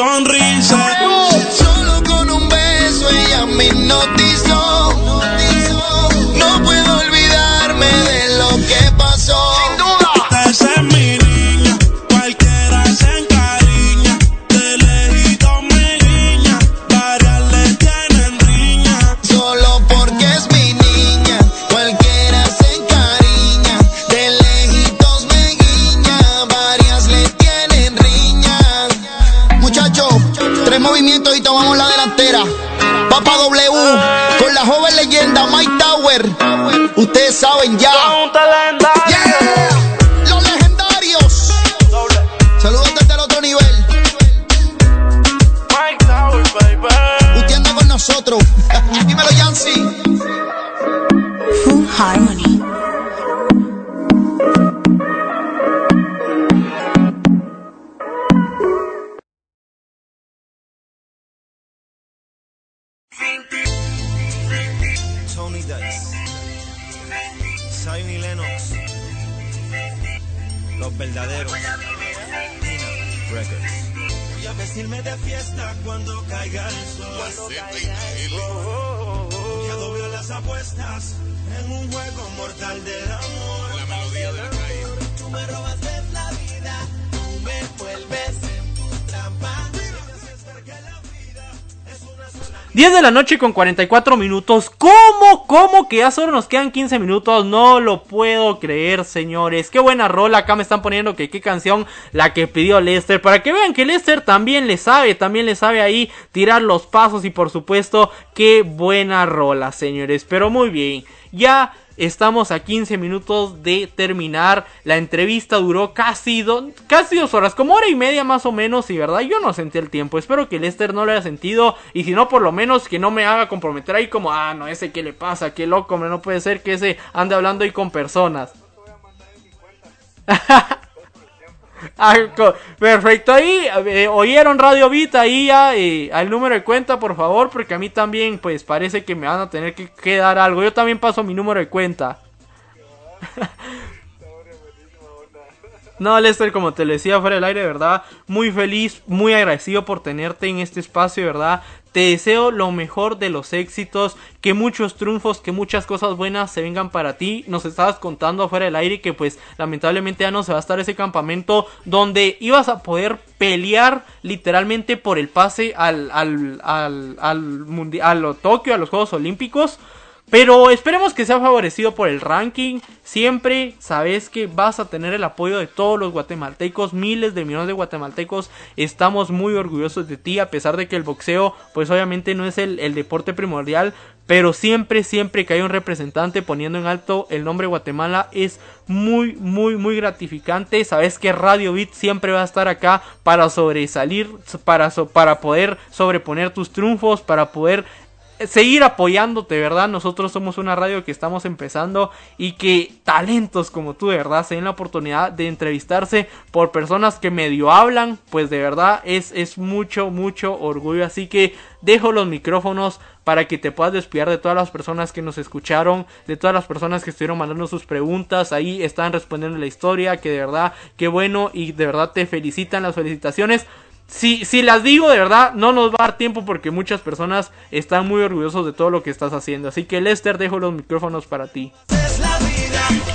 con de la noche con 44 minutos. ¿Cómo? ¿Cómo que ya solo nos quedan 15 minutos? No lo puedo creer, señores. Qué buena rola. Acá me están poniendo que qué canción la que pidió Lester. Para que vean que Lester también le sabe. También le sabe ahí tirar los pasos. Y por supuesto, qué buena rola, señores. Pero muy bien. Ya Estamos a 15 minutos de terminar. La entrevista duró casi, do- casi dos horas, como hora y media más o menos. Y verdad, yo no sentí el tiempo. Espero que Lester no lo haya sentido. Y si no, por lo menos que no me haga comprometer ahí como, ah, no, ese que le pasa, qué loco, hombre, no puede ser que ese ande hablando ahí con personas. Ah, co- perfecto, ahí eh, oyeron Radio Beat, ahí ya eh, al número de cuenta, por favor, porque a mí también, pues parece que me van a tener que, que dar algo. Yo también paso mi número de cuenta. No, Lester, como te lo decía fuera del aire, verdad, muy feliz, muy agradecido por tenerte en este espacio, verdad. Te deseo lo mejor de los éxitos, que muchos triunfos, que muchas cosas buenas se vengan para ti. Nos estabas contando afuera del aire que pues lamentablemente ya no se va a estar ese campamento donde ibas a poder pelear literalmente por el pase al, al, al, al, Tokio, a los Juegos Olímpicos. Pero esperemos que sea favorecido por el ranking. Siempre sabes que vas a tener el apoyo de todos los guatemaltecos, miles de millones de guatemaltecos. Estamos muy orgullosos de ti, a pesar de que el boxeo, pues obviamente no es el, el deporte primordial. Pero siempre, siempre que hay un representante poniendo en alto el nombre Guatemala es muy, muy, muy gratificante. Sabes que Radio Beat siempre va a estar acá para sobresalir, para, so- para poder sobreponer tus triunfos, para poder seguir apoyándote, ¿verdad? Nosotros somos una radio que estamos empezando y que talentos como tú, de verdad, se den la oportunidad de entrevistarse por personas que medio hablan, pues de verdad es, es mucho, mucho orgullo. Así que dejo los micrófonos para que te puedas despedir de todas las personas que nos escucharon, de todas las personas que estuvieron mandando sus preguntas, ahí están respondiendo la historia, que de verdad, qué bueno y de verdad te felicitan las felicitaciones. Si, si las digo de verdad, no nos va a dar tiempo porque muchas personas están muy orgullosos de todo lo que estás haciendo. Así que Lester, dejo los micrófonos para ti.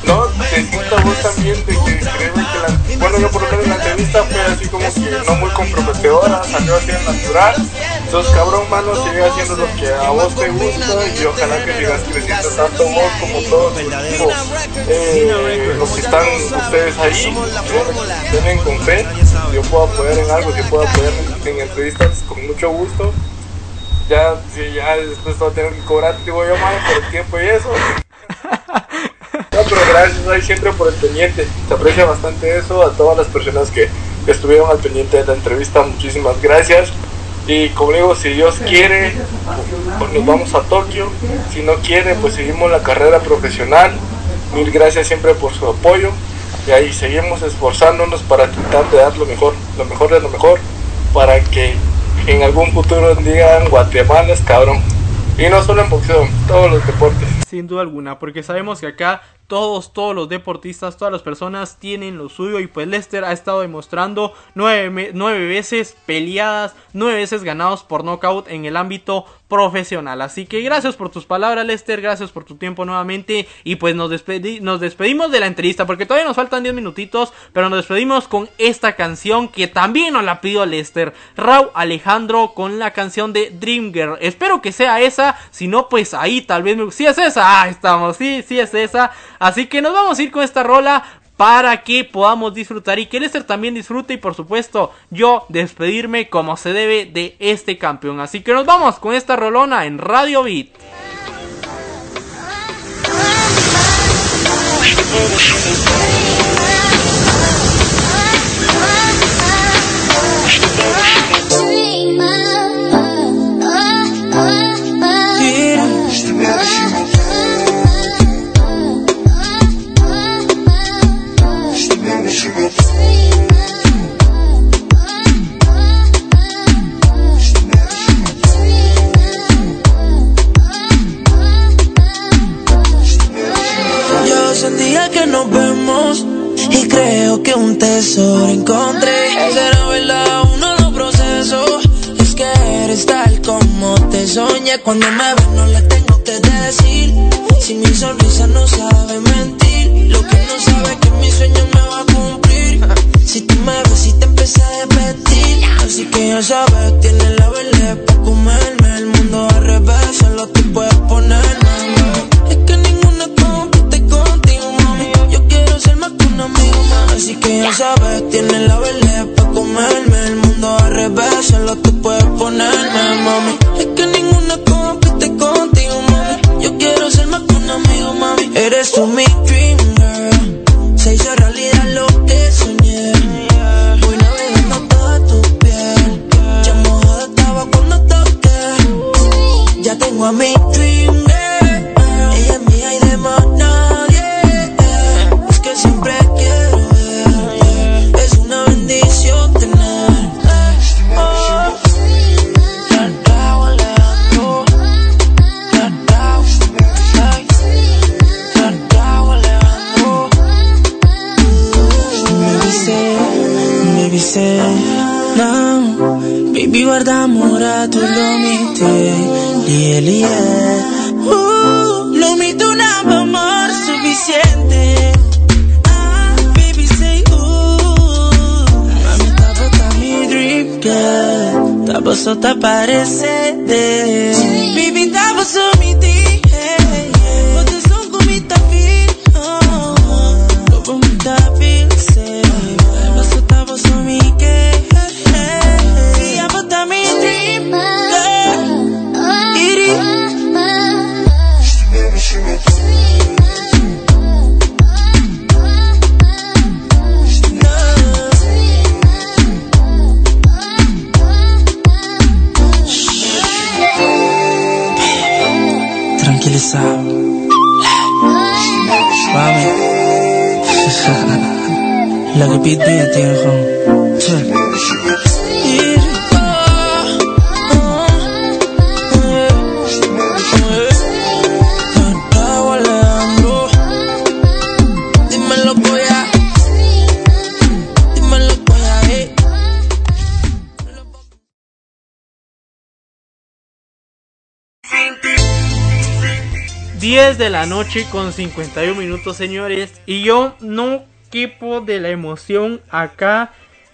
No, te a vos también de que creo que la, bueno, yo por lo menos la entrevista fue así como que no muy comprometedora, salió así en natural. Entonces, cabrón, mano, sigue haciendo lo que a vos te gusta y ojalá que sigas creciendo tanto vos como todos tu equipo, eh, los que están ustedes ahí, tienen con fe. Yo puedo apoyar en algo, yo puedo apoyar en, en entrevistas con mucho gusto. Ya, si ya después voy a tener que cobrar, voy a llamar por el tiempo y eso. No, pero gracias ahí siempre por el pendiente. Se aprecia bastante eso. A todas las personas que, estuvieron al pendiente de la entrevista, muchísimas gracias. Y como digo, si Dios quiere, pues nos vamos a Tokio. Si no quiere, pues seguimos la carrera profesional. Mil gracias siempre por su apoyo. Y ahí seguimos esforzándonos para tratar de dar lo mejor, lo mejor de lo mejor, para que en algún futuro digan Guatemala es cabrón. Y no solo en boxeo, todos los deportes. Sin duda alguna, porque sabemos que acá todos, todos los deportistas, todas las personas tienen lo suyo y pues Lester ha estado demostrando nueve, nueve veces peleadas, nueve veces ganados por knockout en el ámbito profesional. Así que gracias por tus palabras Lester, gracias por tu tiempo nuevamente y pues nos, nos despedimos de la entrevista porque todavía nos faltan 10 minutitos, pero nos despedimos con esta canción que también nos la pidió Lester, Raúl Alejandro con la canción de Dream Girl. Espero que sea esa, si no pues ahí tal vez me... Si es esa, ah, estamos, sí, sí es esa. Así que nos vamos a ir con esta rola para que podamos disfrutar y que Lester también disfrute y por supuesto yo despedirme como se debe de este campeón. Así que nos vamos con esta rolona en Radio Beat. nos vemos y creo que un tesoro encontré. Será verdad uno de los procesos. Es que eres tal como te soñé. Cuando me ves no le tengo que decir. Si mi sonrisa no sabe mentir. Lo que no sabe es que mi sueño me va a cumplir. Si tú me ves y te empecé a repetir. Así que ya sabes, tienes la vele para comerme. El mundo al revés, solo tú puedes ponerme. Así que ya sabes, tienes la vele para comerme. El mundo al revés, solo tú puedes noche con 51 minutos, señores. Y yo no quepo de la emoción acá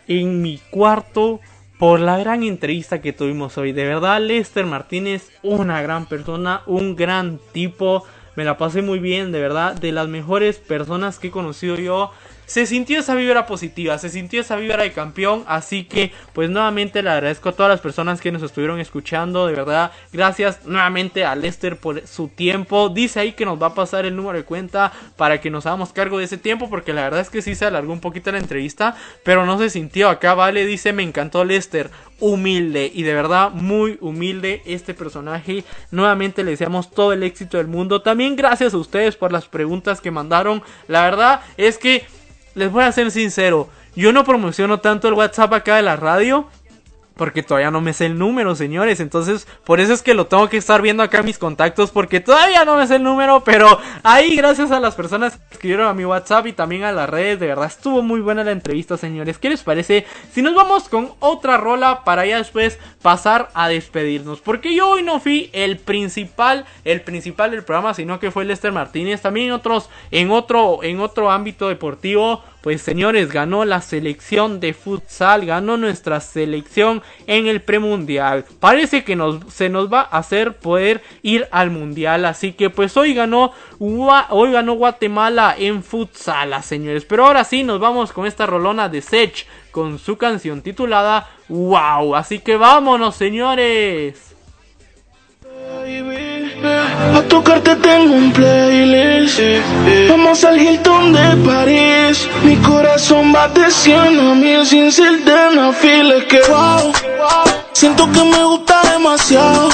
en mi cuarto por la gran entrevista que tuvimos hoy. De verdad, Lester Martínez, una gran persona, un gran tipo. Me la pasé muy bien, de verdad, de las mejores personas que he conocido yo. Se sintió esa vibra positiva, se sintió esa vibra de campeón, así que pues nuevamente le agradezco a todas las personas que nos estuvieron escuchando, de verdad, gracias nuevamente a Lester por su tiempo, dice ahí que nos va a pasar el número de cuenta para que nos hagamos cargo de ese tiempo, porque la verdad es que sí se alargó un poquito la entrevista, pero no se sintió, acá vale, dice me encantó Lester, humilde y de verdad muy humilde este personaje. Nuevamente le deseamos todo el éxito del mundo. También gracias a ustedes por las preguntas que mandaron. La verdad es que les voy a ser sincero. Yo no promociono tanto el WhatsApp acá de la radio. Porque todavía no me sé el número, señores. Entonces, por eso es que lo tengo que estar viendo acá mis contactos. Porque todavía no me sé el número. Pero ahí, gracias a las personas que escribieron a mi WhatsApp y también a las redes. De verdad, estuvo muy buena la entrevista, señores. ¿Qué les parece? Si nos vamos con otra rola para ya después pasar a despedirnos. Porque yo hoy no fui el principal, el principal del programa, sino que fue Lester Martínez. También otros, en otro, en otro ámbito deportivo. Pues señores, ganó la selección de futsal, ganó nuestra selección en el premundial. Parece que nos, se nos va a hacer poder ir al mundial, así que pues hoy ganó, hoy ganó Guatemala en futsal, señores. Pero ahora sí, nos vamos con esta rolona de Sech con su canción titulada Wow. Así que vámonos, señores. A tocarte tengo un playlist. Vamos al Hilton de París. Mi corazón va de 100 a mil sin ser de no Es que wow, siento que me gusta demasiado.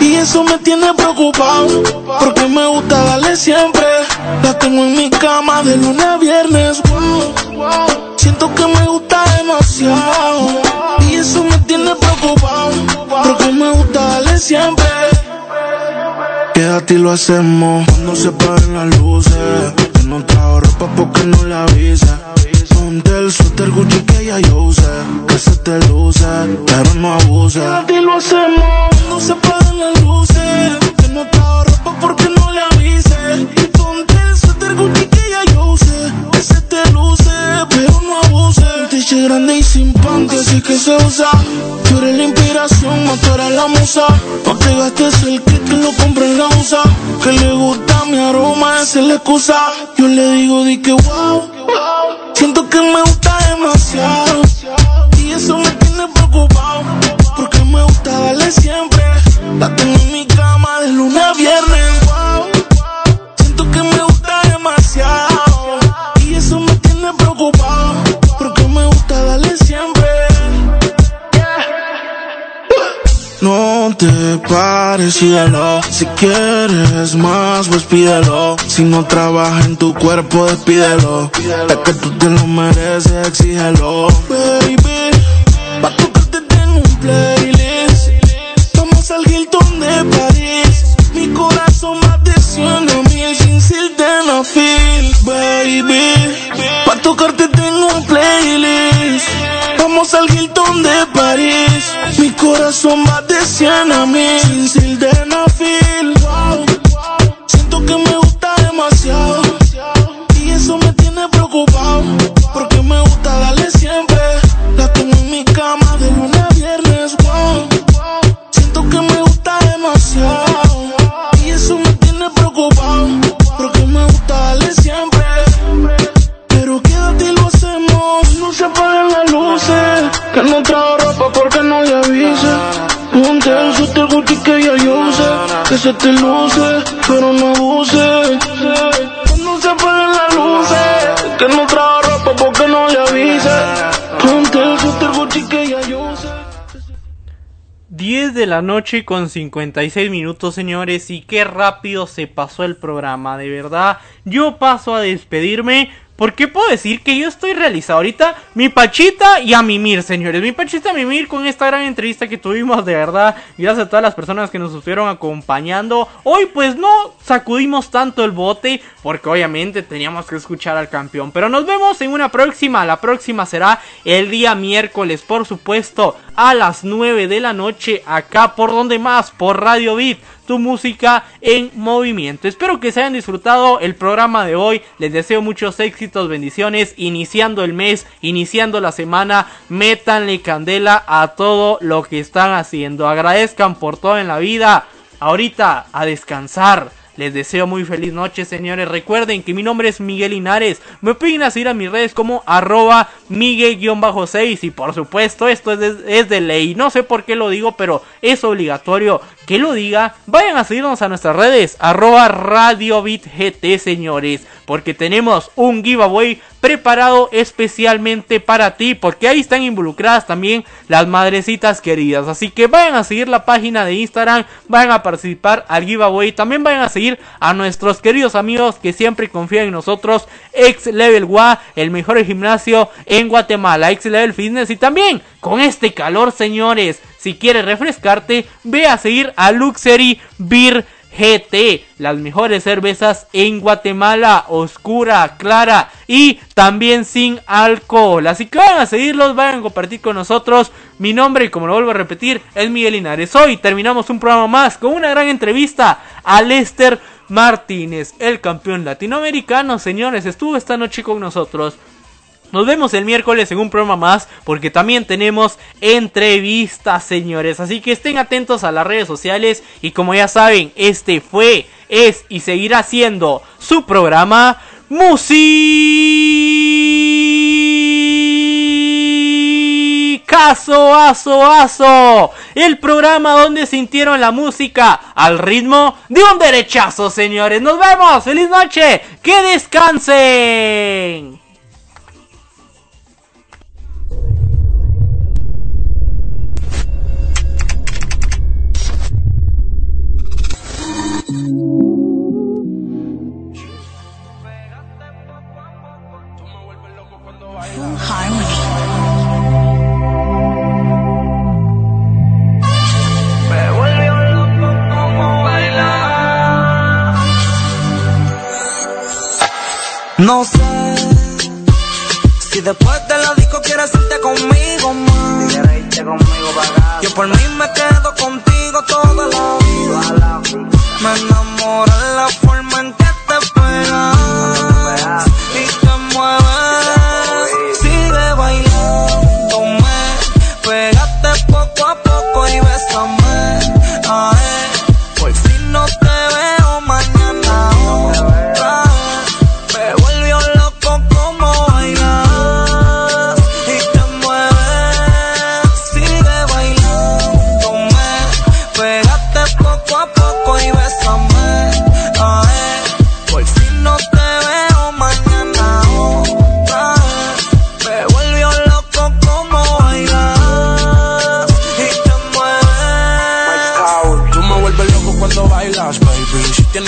Y eso me tiene preocupado. Porque me gusta darle siempre. La tengo en mi cama de lunes a viernes. Wow, siento que me gusta demasiado. Y eso me tiene preocupado. Porque me gusta darle siempre. Quédate y lo hacemos cuando se paren las luces. Que no trajo ropa porque no la avise. Ponte el suéter Gucci que ya yo usé. Que se te luce, pero no abuse. Quédate y lo hacemos cuando se paren las luces. Que no trajo ropa porque no le avise. Ponte el suéter Gucci que ya yo usé. Se te luce, pero no abuse. Un t grande y sin panty, así que se usa. Tú eres la inspiración, no tú la musa. No te gastes el kit que lo compré en la USA. Que le gusta mi aroma, esa es la excusa. Yo le digo, di que wow. Siento que me gusta demasiado. Y eso me tiene preocupado. Porque me gusta darle siempre. La tengo en mi cama de lunes a viernes. No te pares, síguelo. Si quieres más, pues pídelo. Si no trabaja en tu cuerpo, despídelo. Es que tú te lo mereces, exígelo. Baby, pa' tocarte tengo un playlist. Vamos al Hilton de París. Mi corazón va de 100 a mil sin sildenafil. Baby, pa' tocarte tengo un playlist. Vamos al Hilton de París. Mi corazón va de 100 a mil sin sildenafil. Wow. Se no se. Que no ropa porque no le avise. Ponte el suéter Gucci que ya yo usé. 10 10 de la noche con 56 minutos, señores, y qué rápido se pasó el programa, de verdad. Yo paso a despedirme. Porque puedo decir que yo estoy realizado ahorita mi Pachita y a Mimir, señores. Mi Pachita a Mimir con esta gran entrevista que tuvimos, de verdad. Gracias a todas las personas que nos estuvieron acompañando. Hoy pues no sacudimos tanto el bote porque obviamente teníamos que escuchar al campeón. Pero nos vemos en una próxima. La próxima será el día miércoles, por supuesto, a las 9 de la noche acá por donde más, por Radio Beat tu música en movimiento. Espero que se hayan disfrutado el programa de hoy. Les deseo muchos éxitos, bendiciones. Iniciando el mes, iniciando la semana, métanle candela a todo lo que están haciendo. Agradezcan por todo en la vida. Ahorita a descansar. Les deseo muy feliz noche, señores. Recuerden que mi nombre es Miguel Linares. Me pueden seguir a mis redes como arroba Miguel-6. Y por supuesto, esto es es de ley. No sé por qué lo digo, pero es obligatorio que lo diga. Vayan a seguirnos a nuestras redes, arroba Radio señores. Porque tenemos un giveaway preparado especialmente para ti. Porque ahí están involucradas también las madrecitas queridas. Así que vayan a seguir la página de Instagram. Vayan a participar al giveaway. También vayan a seguir a nuestros queridos amigos que siempre confían en nosotros. Ex Level WA, el mejor gimnasio en Guatemala. Ex Level Fitness. Y también con este calor, señores. Si quieres refrescarte, ve a seguir a Luxury Beer GT, las mejores cervezas en Guatemala, oscura, clara y también sin alcohol. Así que vayan a seguirlos, vayan a compartir con nosotros. Mi nombre, como lo vuelvo a repetir, es Miguel Linares. Hoy terminamos un programa más con una gran entrevista a Lester Martínez, el campeón latinoamericano. Señores, estuvo esta noche con nosotros. Nos vemos el miércoles en un programa más porque también tenemos entrevistas, señores. Así que estén atentos a las redes sociales y como ya saben, este fue, es y seguirá siendo su programa Musicazo, aso, aso. El programa donde sintieron la música al ritmo de un derechazo, señores. Nos vemos. Feliz noche. Que descansen. No sé si después de la disco quieres irte conmigo más. Yo por mí me quedo contigo toda la vida. Me enamora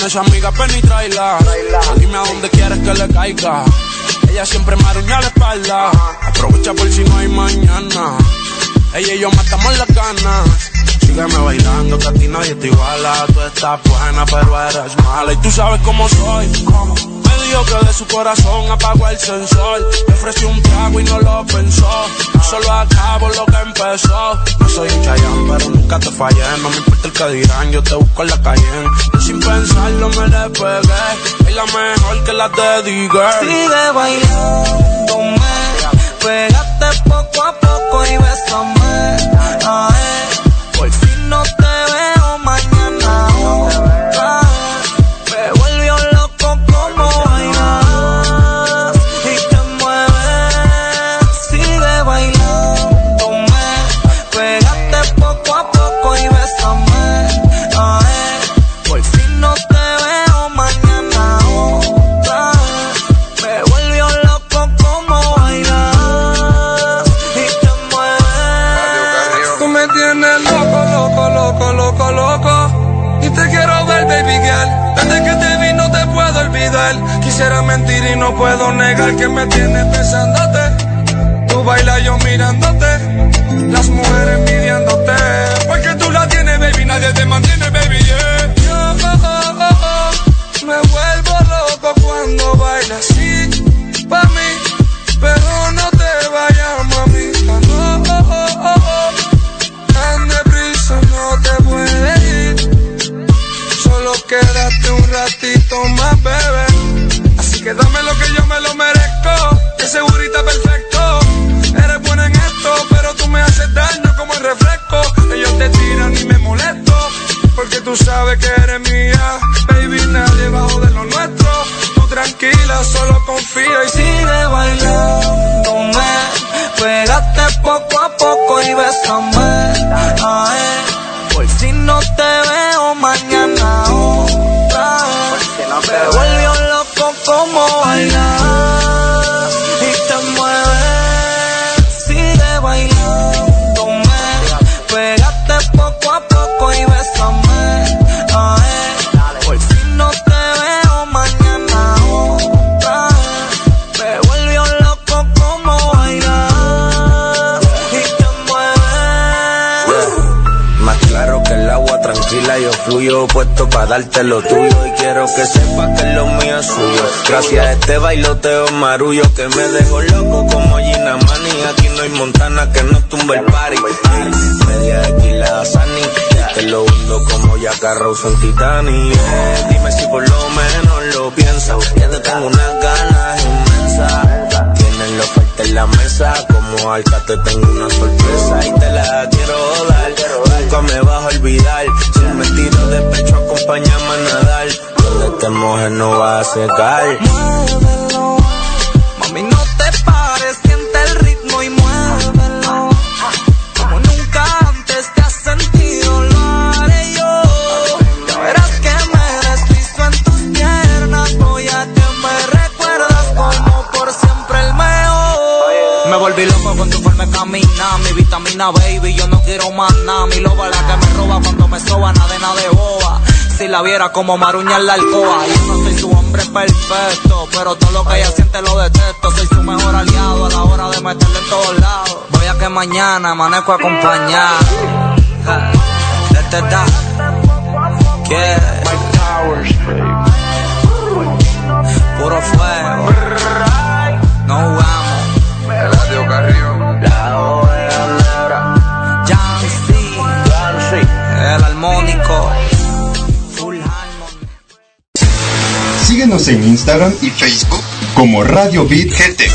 tienes amiga, ven y. Dime a dónde quieres que le caiga. Ella siempre me arruña la espalda. Aprovecha por si no hay mañana. Ella y yo matamos las ganas. Sígueme bailando, que a ti nadie te iguala. Tú estás buena, pero eres mala. Y tú sabes cómo soy. Me dijo que de su corazón apagó el sensor. Le ofrecí un trago y no lo pensó. Solo acabo lo que empezó. No soy un chayán, pero nunca te fallé. No me importa el que dirán, yo te busco en la calle. Y sin pensarlo me le pegué. Es la mejor que la de D-Girl. Sigue bailándome, pégate poco a poco y bésame. Ay, por es lo tuyo y quiero que sepas que lo mío es suyo. Gracias a este bailoteo marullo que me dejó viera como maruña en la alcoba. Yo no soy su hombre perfecto, pero todo lo que ella siente lo detesto. Soy su mejor aliado a la hora de meterle en todos lados. Voy a que mañana amanezco acompañado. Desde da, yeah. Puro fuego. En Instagram y Facebook como Radio Beat GT.